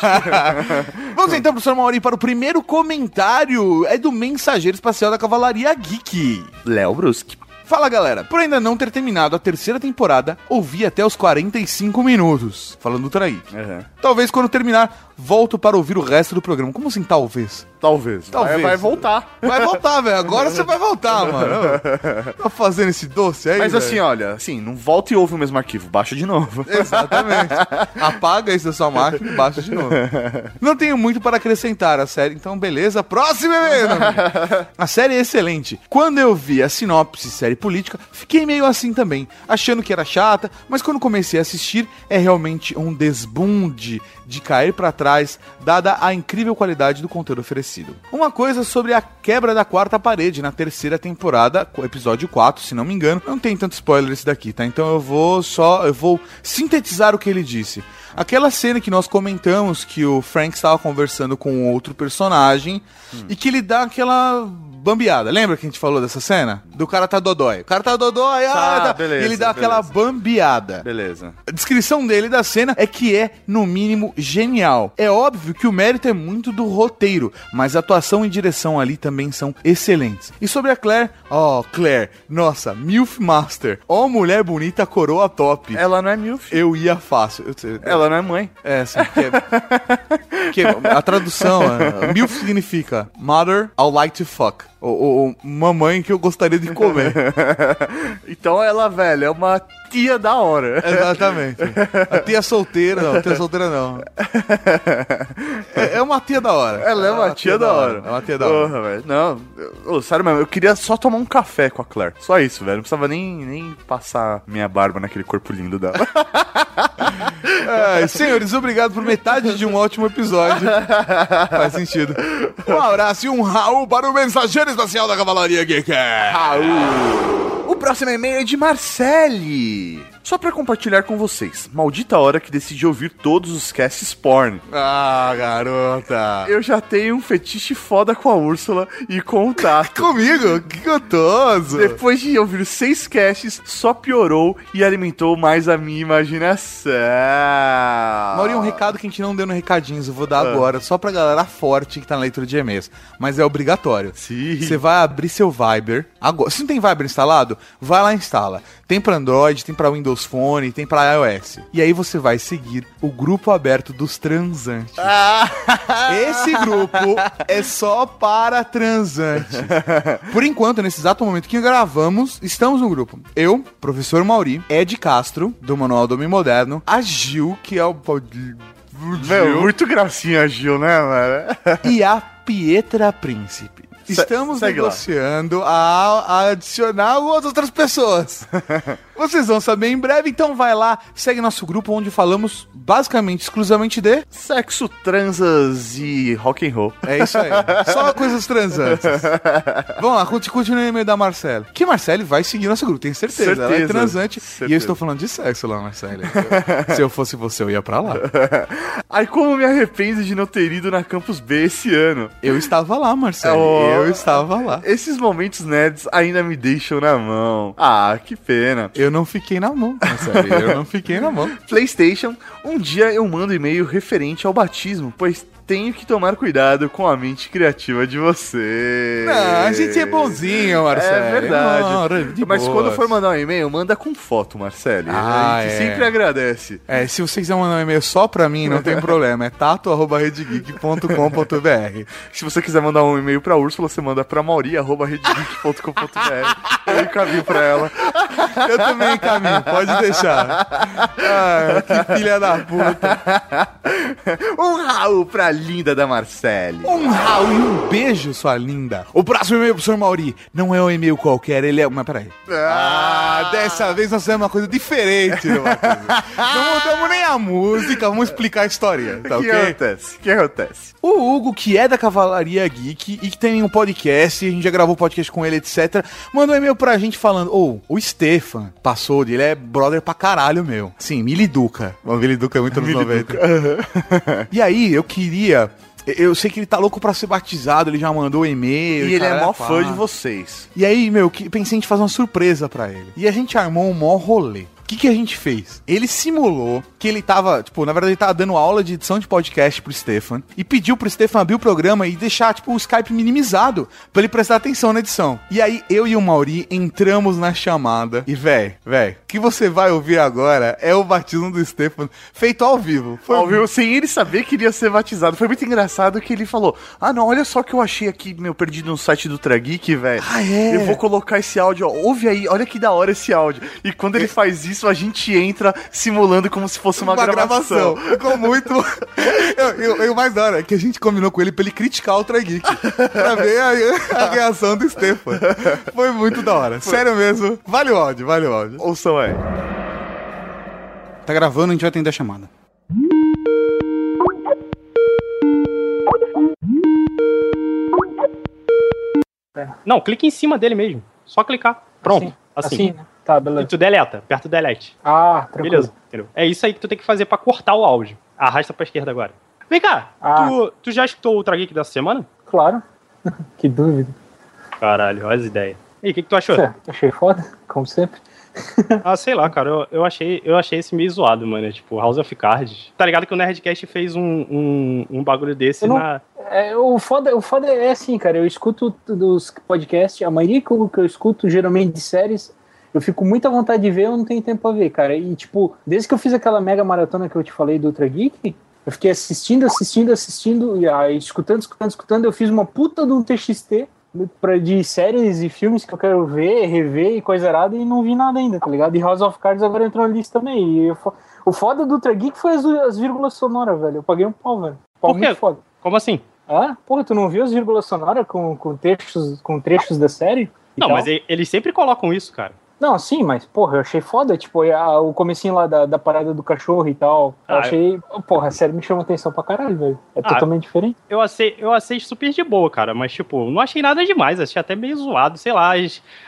Vamos então, professor Mauri, para o primeiro comentário. É do Mensageiro Espacial da Cavalaria Geek. Léo Bruschi. Fala galera, por ainda não ter terminado a terceira temporada, ouvi até os 45 minutos. Falando do Traí. Uhum. Talvez quando terminar, volto para ouvir o resto do programa. Como assim, talvez? Talvez. Talvez. Vai, vai voltar. Vai voltar, velho. Agora você vai voltar, mano. Tá fazendo esse doce aí? Mas velho? assim, olha, assim, não volta e ouve o mesmo arquivo, baixa de novo. Exatamente. Apaga isso da sua máquina e baixa de novo. Não tenho muito para acrescentar a série, então beleza. Próximo e-mail. A série é excelente. Quando eu vi a sinopse série política, fiquei meio assim também, achando que era chata, mas quando comecei a assistir, é realmente um desbunde de cair para trás, dada a incrível qualidade do conteúdo oferecido. Uma coisa sobre a quebra da quarta parede na terceira temporada, episódio 4, se não me engano. Não tem tanto spoiler esse daqui, tá? Então eu vou só, eu vou sintetizar o que ele disse. Aquela cena que nós comentamos que o Frank estava conversando com outro personagem e que ele dá aquela bambeada. Lembra que a gente falou dessa cena? Do cara tá dodói. O cara tá dodói, ah, Tá, tá. beleza, e ele dá aquela beleza. bambeada. Beleza. A descrição dele da cena é que é, no mínimo, genial. É óbvio que o mérito é muito do roteiro, mas a atuação e direção ali também são excelentes. E sobre a Claire, ó, Claire, nossa, MILF Master, ó, mulher bonita, coroa top. Ela não é milf. Eu ia fácil. Eu Ela não é mãe. É, sim, porque, porque a tradução, é, MILF significa Mother I'd like to fuck. Ou, ou- mamãe que eu gostaria de comer. Então ela, velho, é uma tia da hora. Exatamente. A tia solteira, não, tia solteira não. É, é uma tia da hora. Ela é uma tia da hora. É uma tia da hora. Porra, velho. Não, sério mesmo, eu queria só tomar um café com a Claire. Só isso, velho. Não precisava nem, nem passar minha barba naquele corpo lindo dela. É, senhores, obrigado por metade de um ótimo episódio. Faz sentido. Um abraço e um Raul para o mensageiro espacial da Cavalaria Geek. O próximo e-mail é de Marcele. Só pra compartilhar com vocês. Maldita hora que decidi ouvir todos os casts porn. Ah, garota. Eu já tenho um fetiche foda com a Úrsula e com o Tato. Comigo? Que gostoso. Depois de ouvir seis casts, só piorou e alimentou mais a minha imaginação. Maurinho, um recado que a gente não deu no recadinhos, eu vou dar agora, só pra galera forte que tá na leitura de e-mails. Mas é obrigatório. Sim. Você vai abrir seu Viber. Agora, se não tem Viber instalado, vai lá e instala. Tem pra Android, tem pra Windows Phone, tem pra iOS. E aí você vai seguir o grupo aberto dos transantes. Esse grupo é só para transantes. Por enquanto, nesse exato momento que gravamos, estamos no grupo. Eu, professor Mauri, Ed Castro, do Manual do Homem Moderno, a Gil, que é o. Meu, muito gracinha a Gil, né, mano? e a Pietra Príncipe. Estamos lá. negociando a, a adicionar outras pessoas. Vocês vão saber em breve, então vai lá, segue nosso grupo onde falamos basicamente exclusivamente de. Sexo, transas e rock and roll. É isso aí. Só coisas transantes. Vamos lá, conti- continue o e-mail da Marcele. Que Marcele vai seguir nosso grupo, tenho certeza. Ela é Certeza. transante. E Certeza. eu estou falando de sexo lá, Marcele. Se eu fosse você, eu ia pra lá. Ai, como me arrependo de não ter ido na Campus B esse ano. Eu estava lá, Marcele. Oh. Eu estava lá. Esses momentos nerds ainda me deixam na mão. Ah, que pena. Eu não fiquei na mão, Marcele. Eu não fiquei na mão. PlayStation, um dia eu mando e-mail referente ao batismo, pois tenho que tomar cuidado com a mente criativa de você. Não, a gente é bonzinho, Marcelo. É verdade. Não, Mas boas. quando for mandar um e-mail, manda com foto, Marcelo. Ah, a gente é. sempre agradece. É, se você quiser mandar um e-mail só pra mim, não tem problema. É tato.redgeek.com.br Se você quiser mandar um e-mail pra Úrsula, você manda pra mauri.redgeek.com.br. Eu encaminho pra ela. Eu também encaminho, pode deixar. Ah, que filha da puta. Um Raul pra linda da Marcele. Um Raul e um beijo, sua linda. O próximo e-mail pro senhor Mauri não é um e-mail qualquer, ele é... Mas peraí. Ah, dessa vez nós fizemos uma coisa diferente. Não, mudamos nem a música, vamos explicar a história, tá O que ok? acontece? O que acontece? O Hugo, que é da Cavalaria Geek e que tem um podcast, a gente já gravou podcast com ele, etc., mandou um e-mail pra gente falando: Ô, o Stefan passou, ele é brother pra caralho, meu. Sim, Miliduca. O Miliduca é muito anos 90. e aí, eu queria. Eu sei que ele tá louco pra ser batizado, ele já mandou e-mail. E ele é caralho, mó pá. fã de vocês. E aí, meu, que, pensei em fazer uma surpresa pra ele. E a gente armou um mó rolê. O que, que a gente fez? Ele simulou que ele tava, tipo, na verdade ele tava dando aula de edição de podcast pro Stefan e pediu pro Stefan abrir o programa e deixar, tipo, o Skype minimizado pra ele prestar atenção na edição. E aí eu e o Mauri entramos na chamada e, véi, véi, o que você vai ouvir agora é o batismo do Stefan feito ao vivo. Foi Ao vivo, sem ele saber que iria ser batizado. Foi muito engraçado que ele falou: Ah, não, olha só o que eu achei aqui, meu, perdido no site do Trageek, velho. Ah, é? Eu vou colocar esse áudio, ó. Ouve aí, olha que da hora esse áudio. E quando ele faz isso, a gente entra simulando como se fosse uma, gravação. Ficou muito. Eu- eu- E o mais da hora é que a gente combinou com ele pra ele criticar o Try Geek. pra ver a, a reação do Stefan. Foi muito da hora. Sério mesmo. Vale o áudio, vale o áudio. Ouçam aí. Tá gravando, a gente vai atender a chamada. Não, clica em cima dele mesmo. Só clicar. Pronto. Assim, Assim. assim, né? Tá, E beleza. tu deleta, aperta o delete. Ah, tranquilo. Beleza. Entendeu? É isso aí que tu tem que fazer pra cortar o áudio. Arrasta pra esquerda agora. Vem cá, Ah. tu, tu já escutou o Ultra Geek dessa semana? Claro. que dúvida. Caralho, olha as ideias. E aí, o que, que tu achou? Cê, achei foda, como sempre. Ah, sei lá, cara, eu, eu, achei, eu achei esse meio zoado, mano. Tipo, House of Cards. Tá ligado que o Nerdcast fez um, um, um bagulho desse não- na. É, o, foda, o foda é assim, cara. Eu escuto dos podcasts, a maioria que eu escuto geralmente de séries, eu fico com muita vontade de ver, eu não tenho tempo pra ver, cara. E, tipo, desde que eu fiz aquela mega maratona que eu te falei do Ultra Geek, eu fiquei assistindo, assistindo, assistindo, e aí, escutando, escutando, escutando. Eu fiz uma puta de um TXT pra, de séries e filmes que eu quero ver, rever e coisa errada, e não vi nada ainda, tá ligado? E House of Cards agora entrou na lista também. E eu o foda do Ultra Geek foi as, as vírgulas sonoras, velho. Eu paguei um pau, velho. Pau Por quê? muito foda. Como assim? Ah, porra, tu não viu as vírgulas sonoras com, com, trechos, com trechos da série? Não, mas eles sempre colocam isso, cara. Não, sim, mas, porra, eu achei foda, tipo, a- o comecinho lá da, da parada do cachorro e tal. Eu Ah, achei. Porra, a série me chamou atenção pra caralho, velho. É Ah, totalmente diferente. Eu achei, eu achei super de boa, cara, mas, tipo, não achei nada demais, achei até meio zoado, sei lá.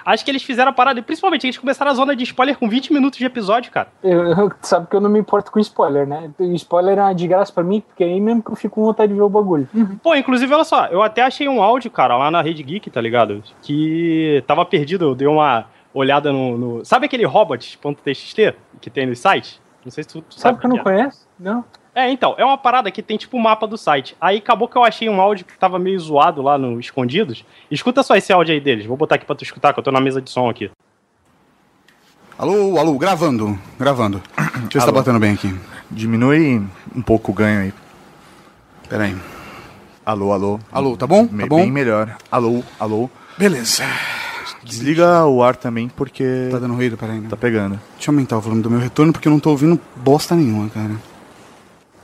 Acho que eles fizeram a parada, e principalmente eles começaram a zona de spoiler com 20 minutos de episódio, cara. Eu, eu- sabe que eu não me importo com spoiler, né? O spoiler é uma de graça pra mim, porque aí mesmo que eu fico com vontade de ver o bagulho. Pô, inclusive, olha só, eu até achei um áudio, cara, lá na Rede Geek, tá ligado? Que tava perdido, eu dei uma olhada no. no- Sabe aquele robot.txt que tem no site? Não sei se tu, tu Sabe, sabe. que eu não é. conheço? Não. É, então, é uma parada que tem tipo o mapa do site. Aí acabou que eu achei um áudio que tava meio zoado lá no Escondidos. Escuta só esse áudio aí deles, vou botar aqui pra tu escutar, que eu tô na mesa de som aqui. Alô, alô, gravando, gravando. Deixa eu ver se tá batendo bem aqui. Diminui um pouco o ganho aí. Pera aí. Alô, alô. Alô, tá bom? Me- Tá bom? Bem melhor. Alô, alô. Beleza. Desliga o ar também, porque Tá dando ruído, pera aí. Né? tá pegando. Deixa eu aumentar o volume do meu retorno, porque eu não tô ouvindo bosta nenhuma, cara.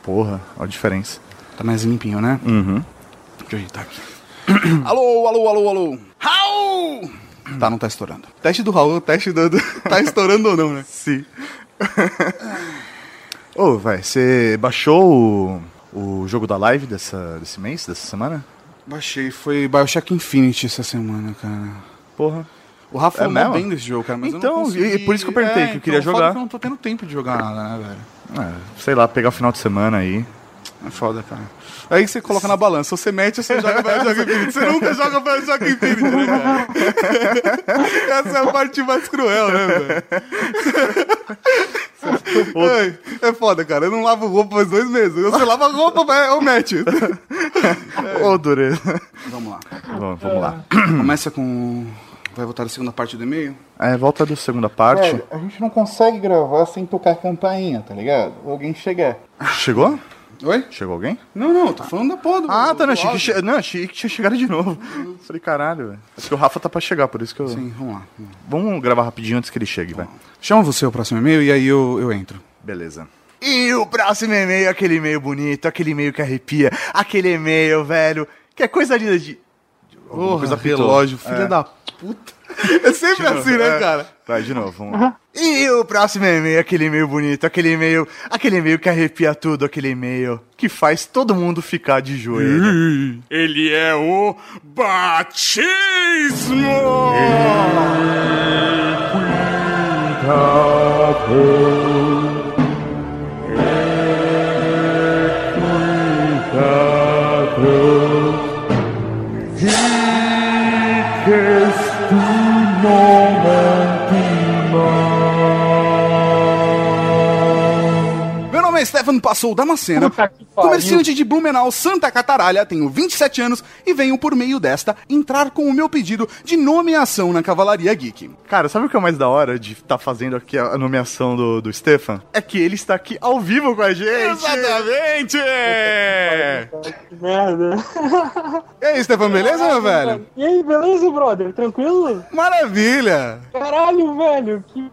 Porra, olha a diferença. Tá mais limpinho, né? Uhum. Deixa eu ajeitar aqui. alô, alô, alô, alô. Raul! Tá, não tá estourando. Teste do Raul, teste do... do- tá estourando ou não, né? Sim. Ô, vai, você baixou o, o jogo da live dessa, desse mês, dessa semana? Baixei, foi Bioshock Infinity essa semana, cara. Porra. O Rafa É falou mesmo? bem desse jogo, cara, mas eu Então, não consegui... e- e por isso que eu perguntei, que eu queria então, foda jogar. que eu não tô tendo tempo de jogar nada, né, velho? É, sei lá, pegar o final de semana aí. É foda, cara. Aí você coloca na balança, você mete ou você joga Bioshock Infinity. Você nunca joga Bioshock Infinity, né, cara? Essa é a parte mais cruel, né, velho? Ai, é foda, cara. Eu não lavo roupa faz dois meses. Você lava roupa, ou mete. Ô, dureza. Vamos lá. Vamos lá. Começa com... Vai voltar a segunda parte do e-mail? É, volta da segunda parte. Velho, a gente não consegue gravar sem tocar a campainha, tá ligado? Alguém chegar. Chegou? Oi? Chegou alguém? Não, não, tô falando da porra do Ah, tá, não, do achei que, áudio. che... não, achei que tinha chegado de novo. Falei, caralho, velho. Acho que o Rafa tá pra chegar, por isso que eu. Sim, vamos lá. Vamos gravar rapidinho antes que ele chegue, vai. Chama você o próximo e-mail e aí eu, eu entro. Beleza. E o próximo e-mail, aquele e-mail bonito, aquele e-mail que arrepia, aquele e-mail, velho, que é coisa linda de. Alguma Porra, coisa apitou. relógio, filha É. da puta. É sempre assim, né, É. cara? Vai, de novo, vamos lá. E o próximo e-mail, aquele e-mail bonito, aquele e-mail, aquele e-mail que arrepia tudo, aquele e-mail que faz todo mundo ficar de joelho. Ele é o batismo! Nome Stefano Passou que pariu. comerciante de Blumenau, Santa Cataralha, tenho 27 anos e venho por meio desta entrar com o meu pedido de nomeação na Cavalaria Geek. Cara, sabe o que é mais da hora de estar fazendo aqui a nomeação do, do Stefan? É que ele está aqui ao vivo com a gente. Exatamente! Que merda. E aí, Stefano, beleza, meu velho? E aí, beleza, brother? Tranquilo? Maravilha! Caralho, velho. Que.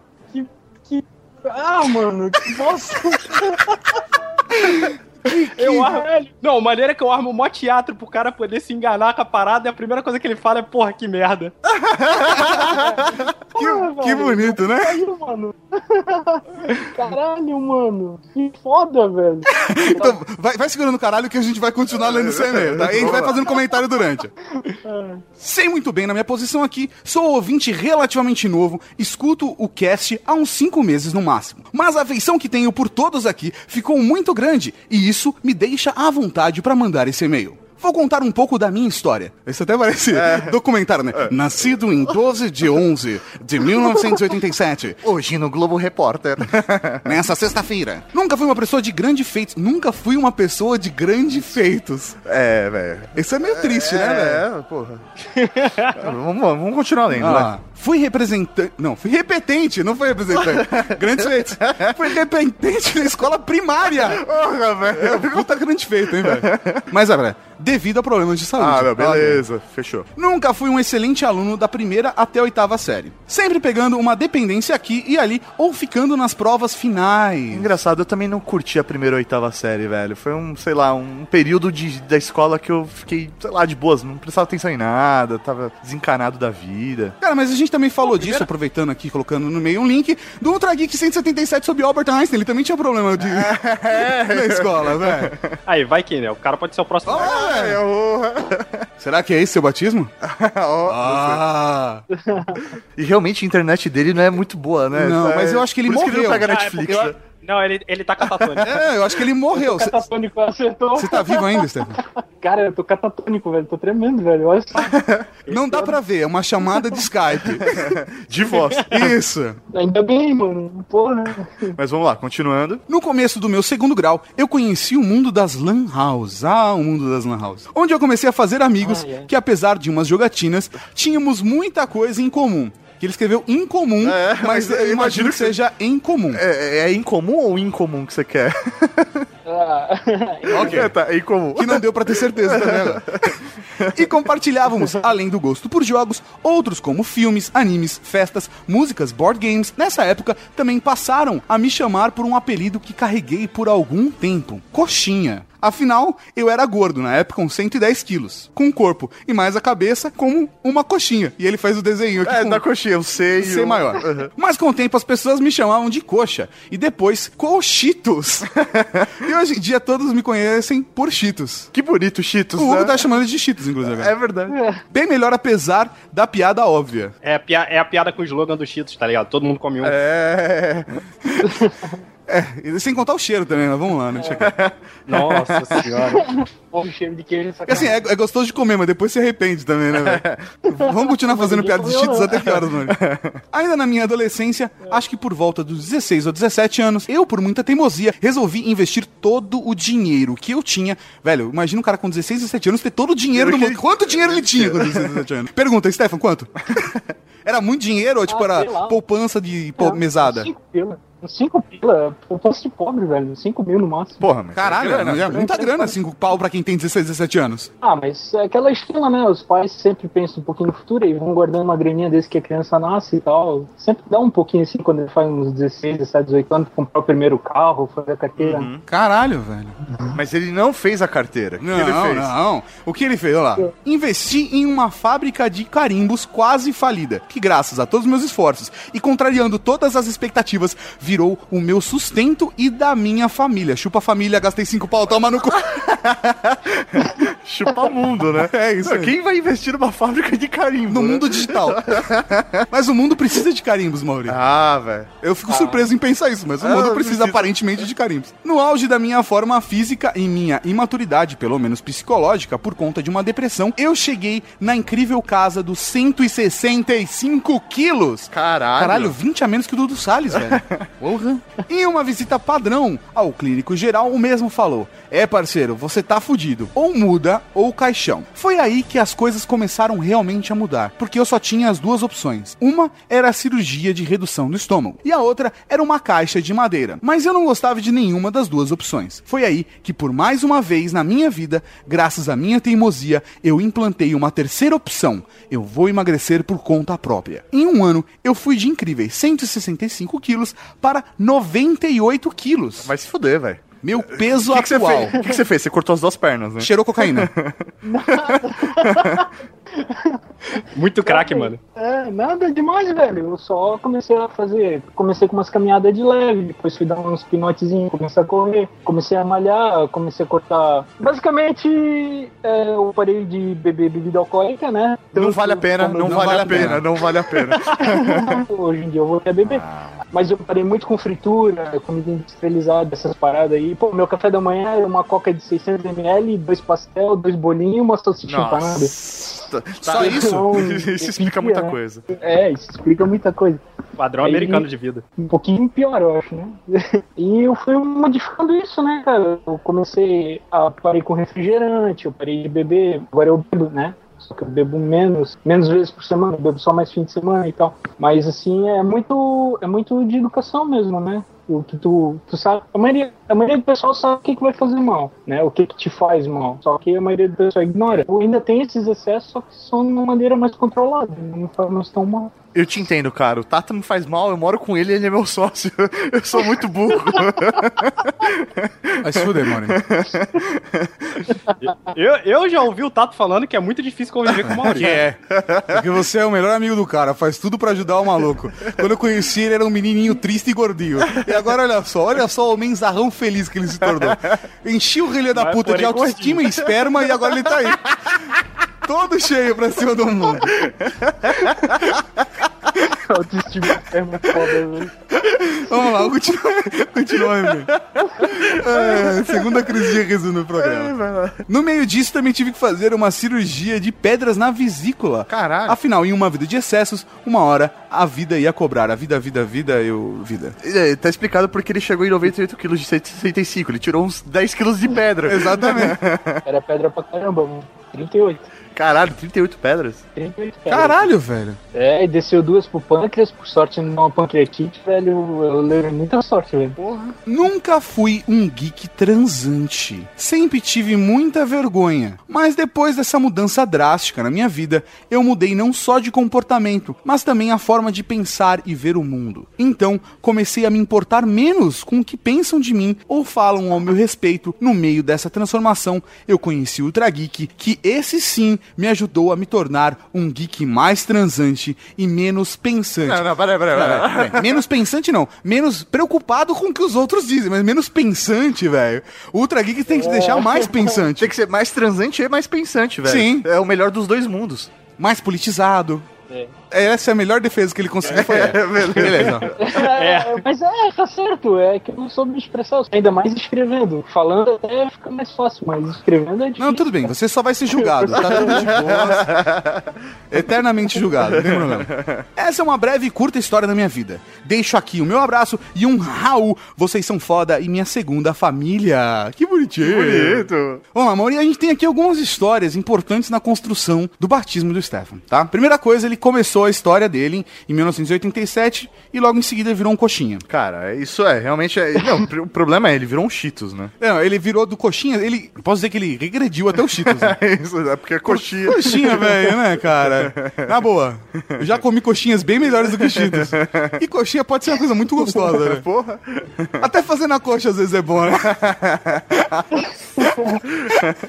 Que. que... Ah, mano, que bosta. Eu armo. Não, maneira é que eu armo mó teatro pro cara poder se enganar com a parada e a primeira coisa que ele fala é, porra, que merda. Que, que bonito, né? Caralho, mano. Caralho, mano. Que foda, velho. Então, vai, vai segurando o caralho que a gente vai continuar lendo seu e-mail, tá? E a gente vai fazendo comentário durante. Sei muito bem na minha posição aqui, sou ouvinte relativamente novo, escuto o cast há uns 5 meses no máximo. Mas a afeição que tenho por todos aqui ficou muito grande e isso me deixa à vontade pra mandar esse e-mail. Vou contar um pouco da minha história. Isso até parece documentário, né? Nascido em 12 de 11 de 1987. Hoje no Globo Repórter. Nessa sexta-feira. Nunca fui uma pessoa de grande feitos. Nunca fui uma pessoa de grandes feitos. é, velho. Isso é meio triste, né, velho? É, porra. vamos, vamos continuar lendo, Ah, vai. fui representante. Não, fui repetente, não fui representante. Grandes feitos. Fui repetente na escola primária. Porra, velho. É, puta grande feito, hein, velho? Mas, olha, devido a problemas de saúde. Ah, meu, Ok. beleza. Fechou. Nunca fui um excelente aluno da primeira até a oitava série. Sempre pegando uma dependência aqui e ali, ou ficando nas provas finais. Engraçado, eu também não curti a primeira ou oitava série, velho. Foi um, sei lá, um período de, da escola que eu fiquei, sei lá, de boas, não prestava atenção em nada, tava desencanado da vida. Cara, mas a gente também falou disso, aproveitando aqui, colocando no meio um link do Ultra Geek 177 sobre Albert Einstein. Ele também tinha problema de... na escola, velho. Aí, vai que, né? O cara pode ser o próximo. Ah, É, eu- Será que é esse seu batismo? Ah, E realmente a internet dele não é muito boa, né? Não, É- mas eu acho que ele por isso morreu. ele não pega Ah, é Netflix. porque né? Não, ele, ele tá catatônico. é, eu acho que ele morreu. Você Catatônico acertou. tá vivo ainda, Stefan? Cara, eu tô catatônico, velho. Tô tremendo, velho. Olha só. Não dá pra ver, é uma chamada de Skype. De voz. Isso. Ainda bem, mano. Porra. Mas vamos lá, continuando. No começo do meu segundo grau, eu conheci o mundo das lan houses. Ah, o mundo das lan houses. Onde eu comecei a fazer amigos Ah, é. que, apesar de umas jogatinas, tínhamos muita coisa em comum. Que ele escreveu incomum, É, mas mas eu imagino imagino que que- seja em comum. É, é incomum ou incomum que você quer? Ah, ok. tá, é incomum. Que não deu pra ter certeza também agora. E compartilhávamos, além do gosto por jogos, outros como filmes, animes, festas, músicas, board games. Nessa época, também passaram a me chamar por um apelido que carreguei por algum tempo: Coxinha. Afinal, eu era gordo na época com 110 quilos, com o corpo e mais a cabeça como uma coxinha. E ele faz o desenho aqui É, com da coxinha, eu sei. ser maior. Mas com o tempo as pessoas me chamavam de coxa e depois coxitos. e hoje em dia todos me conhecem por Cheetos. Que bonito, Cheetos. O Hugo né? tá chamando de Cheetos, inclusive. É verdade. Bem melhor, apesar da piada óbvia. É, é a piada com o slogan do Cheetos, tá ligado? Todo mundo come um. É. É, e sem contar o cheiro também, mas vamos lá, né? Quieto. Nossa senhora. Pô, cheiro de queijo é assim, sacanagem. é, é gostoso de comer, mas depois se arrepende também, né, velho? Vamos continuar fazendo piada de Cheetos até que horas, mano? Ainda na minha adolescência, acho que por volta dos 16 ou 17 anos, eu, por muita teimosia, resolvi investir todo o dinheiro que eu tinha. Velho, imagina um cara com 16, 17 anos ter todo o dinheiro do mundo. Quanto dinheiro ele tinha com 16, 17 anos? Pergunta, Stefan, quanto? Era muito dinheiro ou, tipo, Ah, era poupança de pô, mesada? Cinco pila. Cinco pila. Eu posso de pobre, velho. Cinco mil no máximo. Porra, mas. Caralho, grana. é muita grana, cinco pau pra quem tem 16, 17 anos. Ah, mas é aquela estrela, né? Os pais sempre pensam um pouquinho no futuro e vão guardando uma graninha desde que a criança nasce e tal. Sempre dá um pouquinho assim quando ele faz uns 16, 17, 18 anos, comprar o primeiro carro, fazer a carteira. Uhum. Caralho, velho. Mas ele não fez a carteira. O que Não, ele fez? não. O que ele fez? Olha lá. Investi em uma fábrica de carimbos quase falida, que graças a todos os meus esforços e contrariando todas as expectativas, virou o meu sustento e da minha família. Chupa a família, gastei cinco pau, toma no cu. Chupa mundo, né? É isso Não. Quem vai investir numa fábrica de carimbo? No né? mundo digital. Mas o mundo precisa de carimbos, Maurício. Ah, velho. Eu fico surpreso em pensar isso, mas o Ah, mundo não precisa precisa. aparentemente de carimbos. No auge da minha forma física e minha imaturidade, pelo menos psicológica, por conta de uma depressão, eu cheguei na incrível casa dos 165 quilos. Caralho. Caralho, 20 a menos que o Dudu Salles, velho. Porra. Em uma visita padrão ao clínico geral, o mesmo falou: É, parceiro, você tá fudido. Ou muda, ou caixão. Foi aí que as coisas começaram realmente a mudar, porque eu só tinha as duas opções. Uma era a cirurgia de redução do estômago, e a outra era uma caixa de madeira. Mas eu não gostava de nenhuma das duas opções. Foi aí que, por mais uma vez na minha vida, graças à minha teimosia, eu implantei uma terceira opção. Eu vou emagrecer por conta própria. Em um ano, eu fui de incríveis 165 quilos para 98 quilos. Vai se fuder, velho. Meu peso que, que atual. fez? O que, que você fez? Você cortou as duas pernas, né? Cheirou cocaína. Muito craque, mano. É, nada demais, velho. Eu só comecei a fazer. Comecei com umas caminhadas de leve, depois fui dar uns pinotezinhos, comecei a correr, comecei a malhar, comecei a cortar. Basicamente, é, eu parei de beber bebida alcoólica, né? Não vale a pena, como- não, vale, a pena, não vale a pena. Hoje em dia eu vou até beber. Mas eu parei muito com fritura, comida industrializada, essas paradas aí. Pô, meu café da manhã era uma coca de 600ml, dois pastel, dois bolinhos e uma salsicha empanada. Nossa. Só Tá. isso? Então, Isso explica eu muita coisa. É, isso explica muita coisa. Padrão americano de vida. um pouquinho pior, eu acho, né? E eu fui modificando isso, né, cara? Eu comecei a parei com refrigerante, eu parei de beber, agora eu bebo, né? Só que eu bebo menos, menos vezes por semana, eu bebo só mais fim de semana e tal. Mas assim, é muito, é muito de educação mesmo, né? O que tu, tu sabe. A maioria, a maioria do pessoal sabe o que, que vai fazer mal, né? O que, que te faz mal. Só que a maioria do pessoal ignora. Ou ainda tem esses excessos, só que são de uma maneira mais controlada. Não faz tão mal. Eu te entendo, cara. O Tata me faz mal, eu moro com ele e ele é meu sócio. Eu sou muito burro. Vai se fuder, mano. Eu, eu já ouvi o Tato falando que é muito difícil conviver com o Maurício. Que é. Porque você é o melhor amigo do cara, faz tudo pra ajudar o maluco. Quando eu conheci ele, era um menininho triste e gordinho. E agora, olha só, olha só o homenzarrão feliz que ele se tornou. Enchi o relho da Mas puta de autoestima e esperma e agora ele tá aí. Todo cheio pra cima do mundo. Autoestima é muito foda, velho. Vamos lá, continua, continua aí. É, segunda crise de riso no programa. No meio disso, também tive que fazer uma cirurgia de pedras na vesícula. Caralho. Afinal, em uma vida de excessos, uma hora a vida ia cobrar. A vida, a vida, a vida, eu. Vida. É, tá explicado porque ele chegou em 98 quilos de 165. Ele tirou uns 10 quilos de pedra. Exatamente. Era pedra pra caramba, mano. 38. Caralho, 38 pedras. 38 pedras. Caralho, velho. É, e desceu duas pro pâncreas, por sorte não uma pancreatite, velho. Eu levei muita sorte, velho. Nunca fui um geek transante. Sempre tive muita vergonha. Mas depois dessa mudança drástica na minha vida, eu mudei não só de comportamento, mas também a forma de pensar e ver o mundo. Então, comecei a me importar menos com o que pensam de mim ou falam ao meu respeito. No meio dessa transformação, eu conheci o Ultra Geek, que esse sim me ajudou a me tornar um geek mais transante e menos pensante. Não, não, peraí, peraí, peraí. Peraí, peraí. Menos pensante não, menos preocupado com o que os outros dizem, mas menos pensante, velho. Ultra Geek tem que te deixar mais pensante, Tem que ser mais transante e mais pensante, velho. Sim. É o melhor dos dois mundos. mais politizado. É. Essa é a melhor defesa que ele conseguiu. Foi essa. Beleza. É, mas é, tá certo. É que eu não soube me expressar. Ainda mais escrevendo. Falando até fica mais fácil, mas escrevendo é difícil. Não, tudo bem, você só vai ser julgado, tá tudo de boa. Eternamente julgado, não tem problema. Essa é uma breve e curta história da minha vida. Deixo aqui o meu abraço e um Raul. Vocês são foda e minha segunda família. Que bonitinho. Bonito. Bom, amor, e a gente tem aqui algumas histórias importantes na construção do batismo do Stefan, tá? Primeira coisa, ele começou a história dele em 1987 e logo em seguida virou um coxinha. Cara, isso é, realmente é. Não, o problema é, ele virou um Cheetos, né? Não, ele virou do coxinha, ele. Posso dizer que ele regrediu até o Cheetos. Né? isso, é porque é coxinha. Coxinha, velho, né, cara? Na boa. Eu já comi coxinhas bem melhores do que Cheetos. E coxinha pode ser uma coisa muito gostosa, né? Porra. Até fazer na coxa às vezes é bom, né?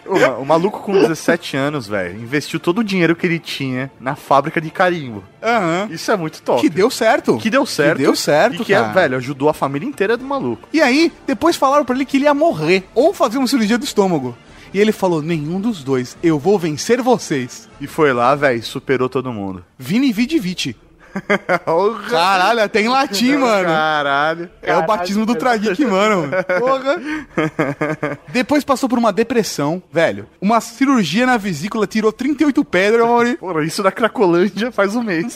O, o maluco com 17 anos, velho, investiu todo o dinheiro que ele tinha na fábrica de carimbo. Aham. Isso é muito top. Que deu certo. Que deu certo. Que deu certo, E que, é, cara. velho, ajudou a família inteira do maluco. E aí, depois falaram pra ele que ele ia morrer ou fazer uma cirurgia do estômago. E ele falou: nenhum dos dois, eu vou vencer vocês. E foi lá, velho, superou todo mundo. Vini Vidi Vici. Caralho, até em latim, mano. Caralho. É o batismo do Trageek, mano. Porra. Depois passou por uma depressão, velho. Uma cirurgia na vesícula, tirou 38 pedras, Mauri. Porra, isso da Cracolândia faz um mês.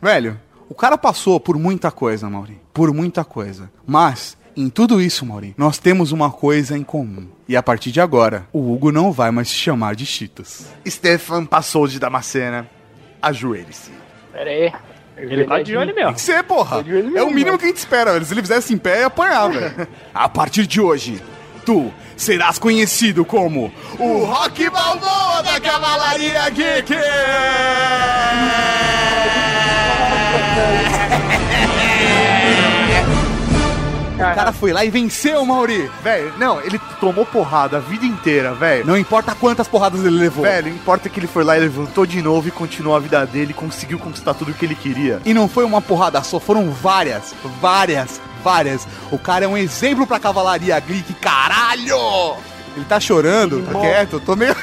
Velho, o cara passou por muita coisa, Mauri. Por muita coisa. Mas, em tudo isso, Mauri, nós temos uma coisa em comum. E a partir de agora, o Hugo não vai mais se chamar de Cheetos. Stefan passou de Damascena. Ajoelhe-se. Pera aí. Ele tá de olho mesmo. Tem que ser, porra. olho É o mínimo mano. que a gente espera, velho. Se ele fizesse em pé, ia apanhar, velho. A partir de hoje, tu serás conhecido como o Rock Balboa da Cavalaria Geek! O cara foi lá e venceu, Mauri. Velho, não, ele tomou porrada a vida inteira, velho. Não importa quantas porradas ele levou. Velho, importa que ele foi lá e levantou de novo e continuou a vida dele, conseguiu conquistar tudo o que ele queria. E não foi uma porrada só, foram várias, várias, várias. O cara é um exemplo pra cavalaria geek, caralho! Ele tá chorando, tá quieto, eu tô meio.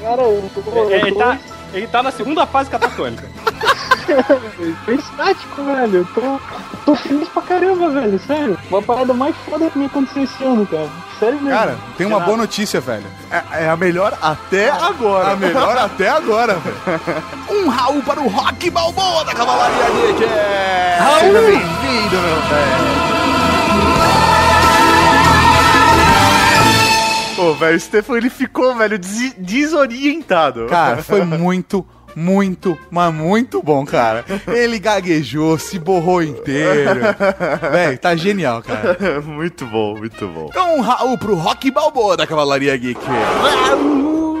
Cara, eu tô, eu Ele tô, tá, ele tá na segunda fase catatônica. tô estático, velho. Eu tô, tô feliz pra caramba, velho. Sério. Uma parada mais foda que me aconteceu esse ano, cara. Sério mesmo. Cara, tem uma boa notícia, velho. É, é a melhor até agora. A melhor até agora, velho. Um Raul para o Rock Balboa da Cavalaria Geek! Seja bem-vindo, meu velho. Pô, velho, o Stefan ele ficou, velho, des- desorientado. Cara, foi muito, muito, mas muito bom, cara. Ele gaguejou, se borrou inteiro. Véi, tá genial, cara. muito bom, muito bom. Então, um Raul pro Rock Balboa da Cavalaria Geek.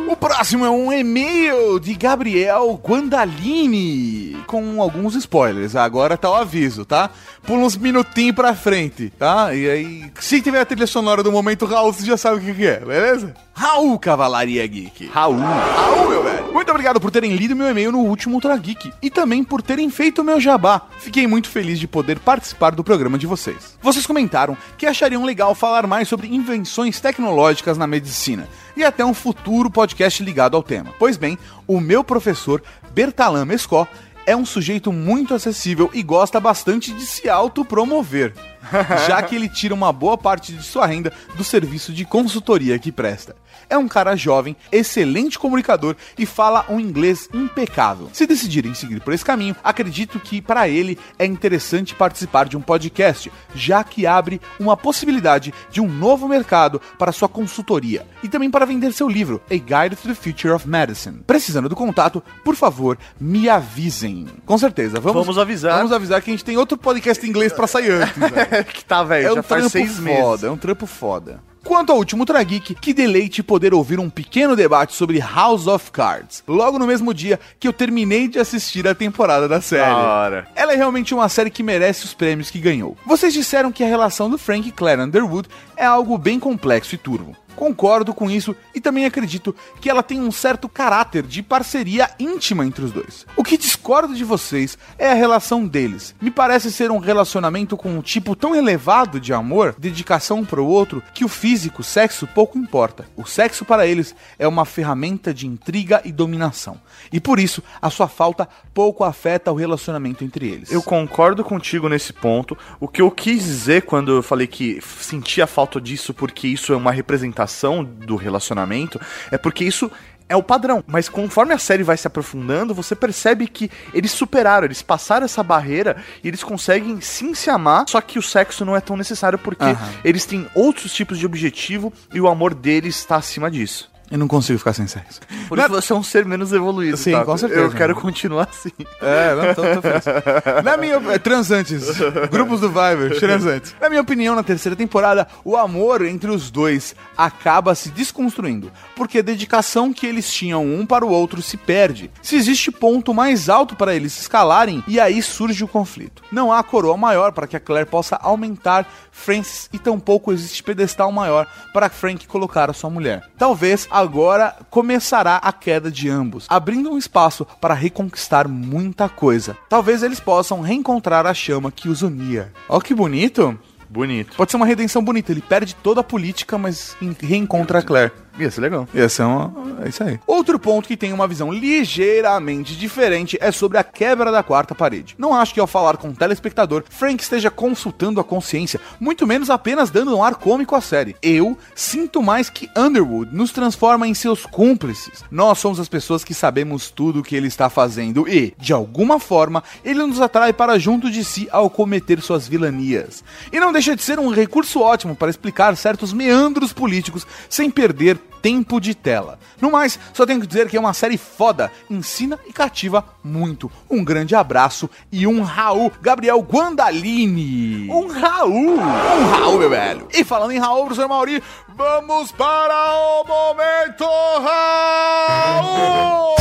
O próximo é um e-mail de Gabriel Guandalini, com alguns spoilers. Agora tá o aviso, tá? Pula uns minutinhos pra frente, tá? E aí, se tiver a trilha sonora do momento Raul, você já sabe o que, que é, beleza? Raul Cavalaria Geek. Raul. Raul, meu velho. Muito obrigado por terem lido meu e-mail no último Ultra Geek e também por terem feito o meu jabá. Fiquei muito feliz de poder participar do programa de vocês. Vocês comentaram que achariam legal falar mais sobre invenções tecnológicas na medicina e até um futuro podcast ligado ao tema. Pois bem, o meu professor Bertalan Mescó é um sujeito muito acessível e gosta bastante de se autopromover, já que ele tira uma boa parte de sua renda do serviço de consultoria que presta. É um cara jovem, excelente comunicador e fala um inglês impecável. Se decidirem seguir por esse caminho, acredito que para ele é interessante participar de um podcast, já que abre uma possibilidade de um novo mercado para sua consultoria e também para vender seu livro, A Guide to the Future of Medicine. Precisando do contato, por favor, me avisem. Com certeza, vamos, Vamos avisar. Vamos avisar que a gente tem outro podcast em inglês para sair antes. que tá, velho, É já um faz seis meses. foda, é um trampo foda. Quanto ao último Trageek, que deleite poder ouvir um pequeno debate sobre House of Cards, logo no mesmo dia que eu terminei de assistir a temporada da série. Da. Ela é realmente uma série que merece os prêmios que ganhou. Vocês disseram que a relação do Frank e Claire Underwood é algo bem complexo e turvo. Concordo com isso e também acredito que ela tem um certo caráter de parceria íntima entre os dois. O que discordo de vocês é a relação deles. Me parece ser um relacionamento com um tipo tão elevado de amor, dedicação um pro outro, que o físico, sexo, pouco importa. O sexo para eles é uma ferramenta de intriga e dominação. E por isso, a sua falta pouco afeta o relacionamento entre eles. Eu concordo contigo nesse ponto. O que eu quis dizer quando eu falei que sentia falta disso porque isso é uma representação do relacionamento é porque isso é o padrão. Mas conforme a série vai se aprofundando, você percebe que eles superaram, eles passaram essa barreira e eles conseguem sim se amar, só que o sexo não é tão necessário porque Aham. eles têm outros tipos de objetivo e o amor deles está acima disso. Eu não consigo ficar sem sexo. Por isso você é um ser menos evoluído, Sim, tá? com certeza. Eu quero continuar assim. É, não, tô, tô feliz. Na minha é, transantes, grupos do Viber, transantes. Na minha opinião, na terceira temporada, o amor entre os dois acaba se desconstruindo, porque a dedicação que eles tinham um para o outro se perde. Se existe ponto mais alto para eles se escalarem, e aí surge o conflito. Não há coroa maior para que a Claire possa aumentar Francis e tampouco existe pedestal maior para Frank colocar a sua mulher. Talvez agora começará a queda de ambos, abrindo um espaço para reconquistar muita coisa. Talvez eles possam reencontrar a chama que os unia. Ó que bonito! Bonito. Pode ser uma redenção bonita. Ele perde toda a política, mas reencontra a Claire. Ia ser legal. Ia ser uma... É isso aí. Outro ponto que tem uma visão ligeiramente diferente é sobre a quebra da quarta parede. Não acho que ao falar com o telespectador, Frank esteja consultando a consciência, muito menos apenas dando um ar cômico à série. Eu sinto mais que Underwood nos transforma em seus cúmplices. Nós somos as pessoas que sabemos tudo o que ele está fazendo e, de alguma forma, ele nos atrai para junto de si ao cometer suas vilanias. E não deixa de ser um recurso ótimo para explicar certos meandros políticos sem perder tempo de tela. No mais, só tenho que dizer que é uma série foda, ensina e cativa muito. Um grande abraço e um Raul Gabriel Guandalini. Um Raul! Um Raul, meu velho. E falando em Raul, professor Mauri, vamos para o momento Raul!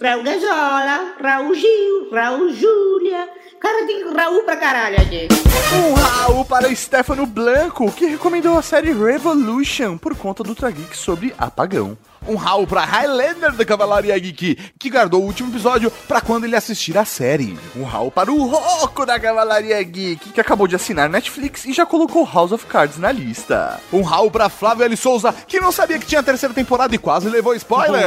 Raul Gazola, Raul Gil, Raul Júlia. Cara, tem Raul pra caralho aqui. Um Raul para Stefano Blanco, que recomendou a série Revolution por conta do Trageek sobre apagão. Um Raul pra Highlander da Cavalaria Geek, que guardou o último episódio pra quando ele assistir a série. Um Raul para o Roco da Cavalaria Geek, que acabou de assinar Netflix e já colocou House of Cards na lista. Um Raul pra Flávio L. Souza, que não sabia que tinha a terceira temporada e quase levou spoiler.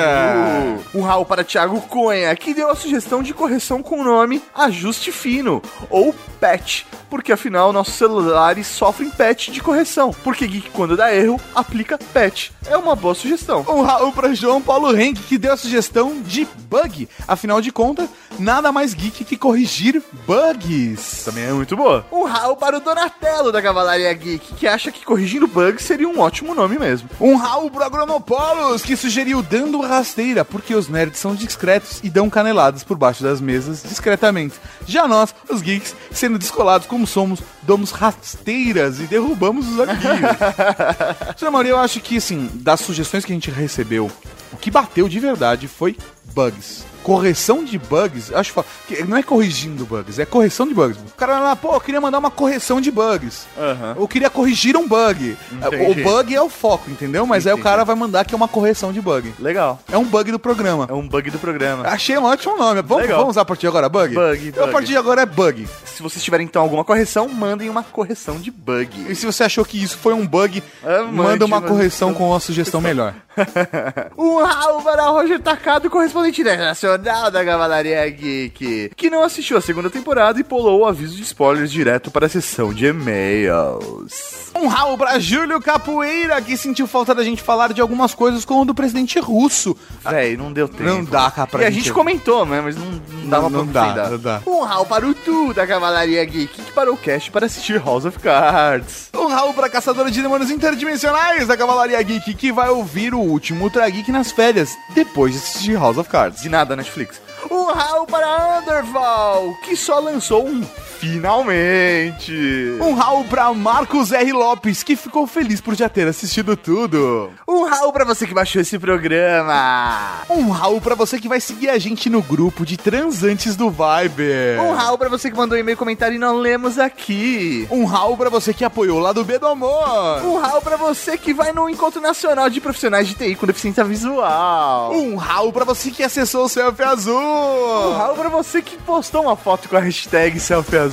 Um Raul para Thiago Cunha, que deu a sugestão de correção com o nome Ajuste Fino, ou PATCH, porque afinal nossos celulares sofrem patch de correção, porque Geek quando dá erro, aplica patch. É uma boa sugestão. Um Raul pra João Paulo Henk, que deu a sugestão de bug. Afinal de contas, nada mais geek que corrigir bugs. Também é muito boa. Um rau para o Donatello da Cavalaria Geek, que acha que corrigindo bugs seria um ótimo nome mesmo. Um Raul pro Agronopolos, que sugeriu dando rasteira, porque os nerds são discretos e dão caneladas por baixo das mesas discretamente. Já nós, os geeks, sendo descolados como somos, damos rasteiras e derrubamos os amiguinhos. Senhor Maria, eu acho que, assim, das sugestões que a gente recebeu, o que bateu de verdade foi bugs. Correção de bugs, eu acho que não é corrigindo bugs, é correção de bugs. O cara vai lá, pô, eu queria mandar uma correção de bugs. Aham. Eu queria corrigir um bug. Entendi. O bug é o foco, entendeu? Mas aí o Entendi. cara vai mandar que é uma correção de bug. Legal. É um bug do programa. É um bug do programa. Achei um ótimo nome. Vamos, Legal. vamos usar a partir de agora bug? Bug, Então, A bug. partir de agora é bug. Se vocês tiverem então alguma correção, mandem uma correção de bug. E se você achou que isso foi um bug, Ah, manda uma correção com uma sugestão melhor. Um rau para Roger Tacado, correspondente internacional da Cavalaria Geek, que não assistiu a segunda temporada e pulou o aviso de spoilers direto para a sessão de e-mails. Um rau pra Júlio Capoeira, que sentiu falta da gente falar de algumas coisas como o do presidente russo. Véi, não deu tempo. Não dá, cara, pra E a gente- comentou, né? Mas não, não dava não pra dá, não dá. Um rau para o Tu da Cavalaria Geek, que parou o cast para assistir House of Cards. Um rau pra caçadora de demônios interdimensionais da Cavalaria Geek, que vai ouvir o último Ultra Geek nas férias, depois de assistir House of Cards. De nada, Netflix. Um rau para Underval, que só lançou um finalmente. Um rau pra Marcos R. Lopes, que ficou feliz por já ter assistido tudo. Um rau para você que baixou esse programa. Um rau pra você que vai seguir a gente no grupo de transantes do Viber. Um rau pra você que mandou e-mail comentário e não lemos aqui. Um rau pra você que apoiou lá do B do Amor. Um rau pra você que vai no Encontro Nacional de Profissionais de TI com Deficiência Visual. Um rau pra você que acessou o Selfie Azul. Um rau pra você que postou uma foto com a hashtag Selfie Azul.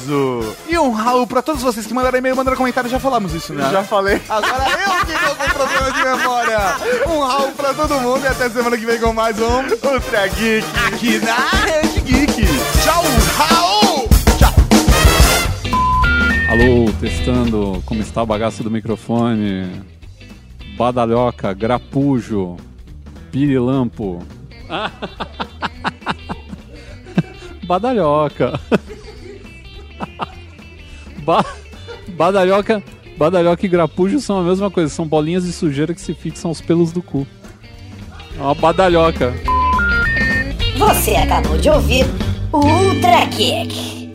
E um rau pra todos vocês que mandaram e-mail, mandaram comentário, já falamos isso, né? Já falei. Agora eu que tô com problema de memória. Um rau pra todo mundo e até semana que vem com mais um Ultra Geek. aqui na Rede Geek. Tchau, Raul! Tchau! Alô, testando como está a bagaça do microfone. Badalhoca, grapujo, pirilampo. Badalhoca. Ba badalhoca, badalhoca e grapujo são a mesma coisa, são bolinhas de sujeira que se fixam aos pelos do cu. É uma badalhoca. Você acabou de ouvir o Ultra Kick.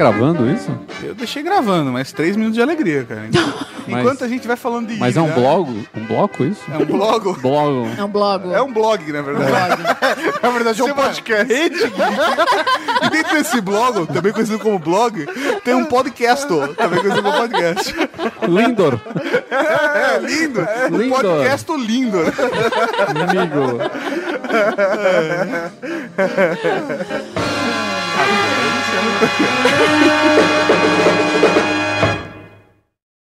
Gravando isso? Eu deixei gravando, mas três minutos de alegria, cara. Mas- Enquanto a gente vai falando de Mas é um né? blog? Um bloco isso? É um blog? Blog. É um blog. É um blog, na verdade. Na verdade é um Você podcast. Geek. E dentro desse blog, também conhecido como blog, tem um podcast, também conhecido como podcast. Lindor. É, lindo. Um Lindo. podcast lindo. Amigo. show.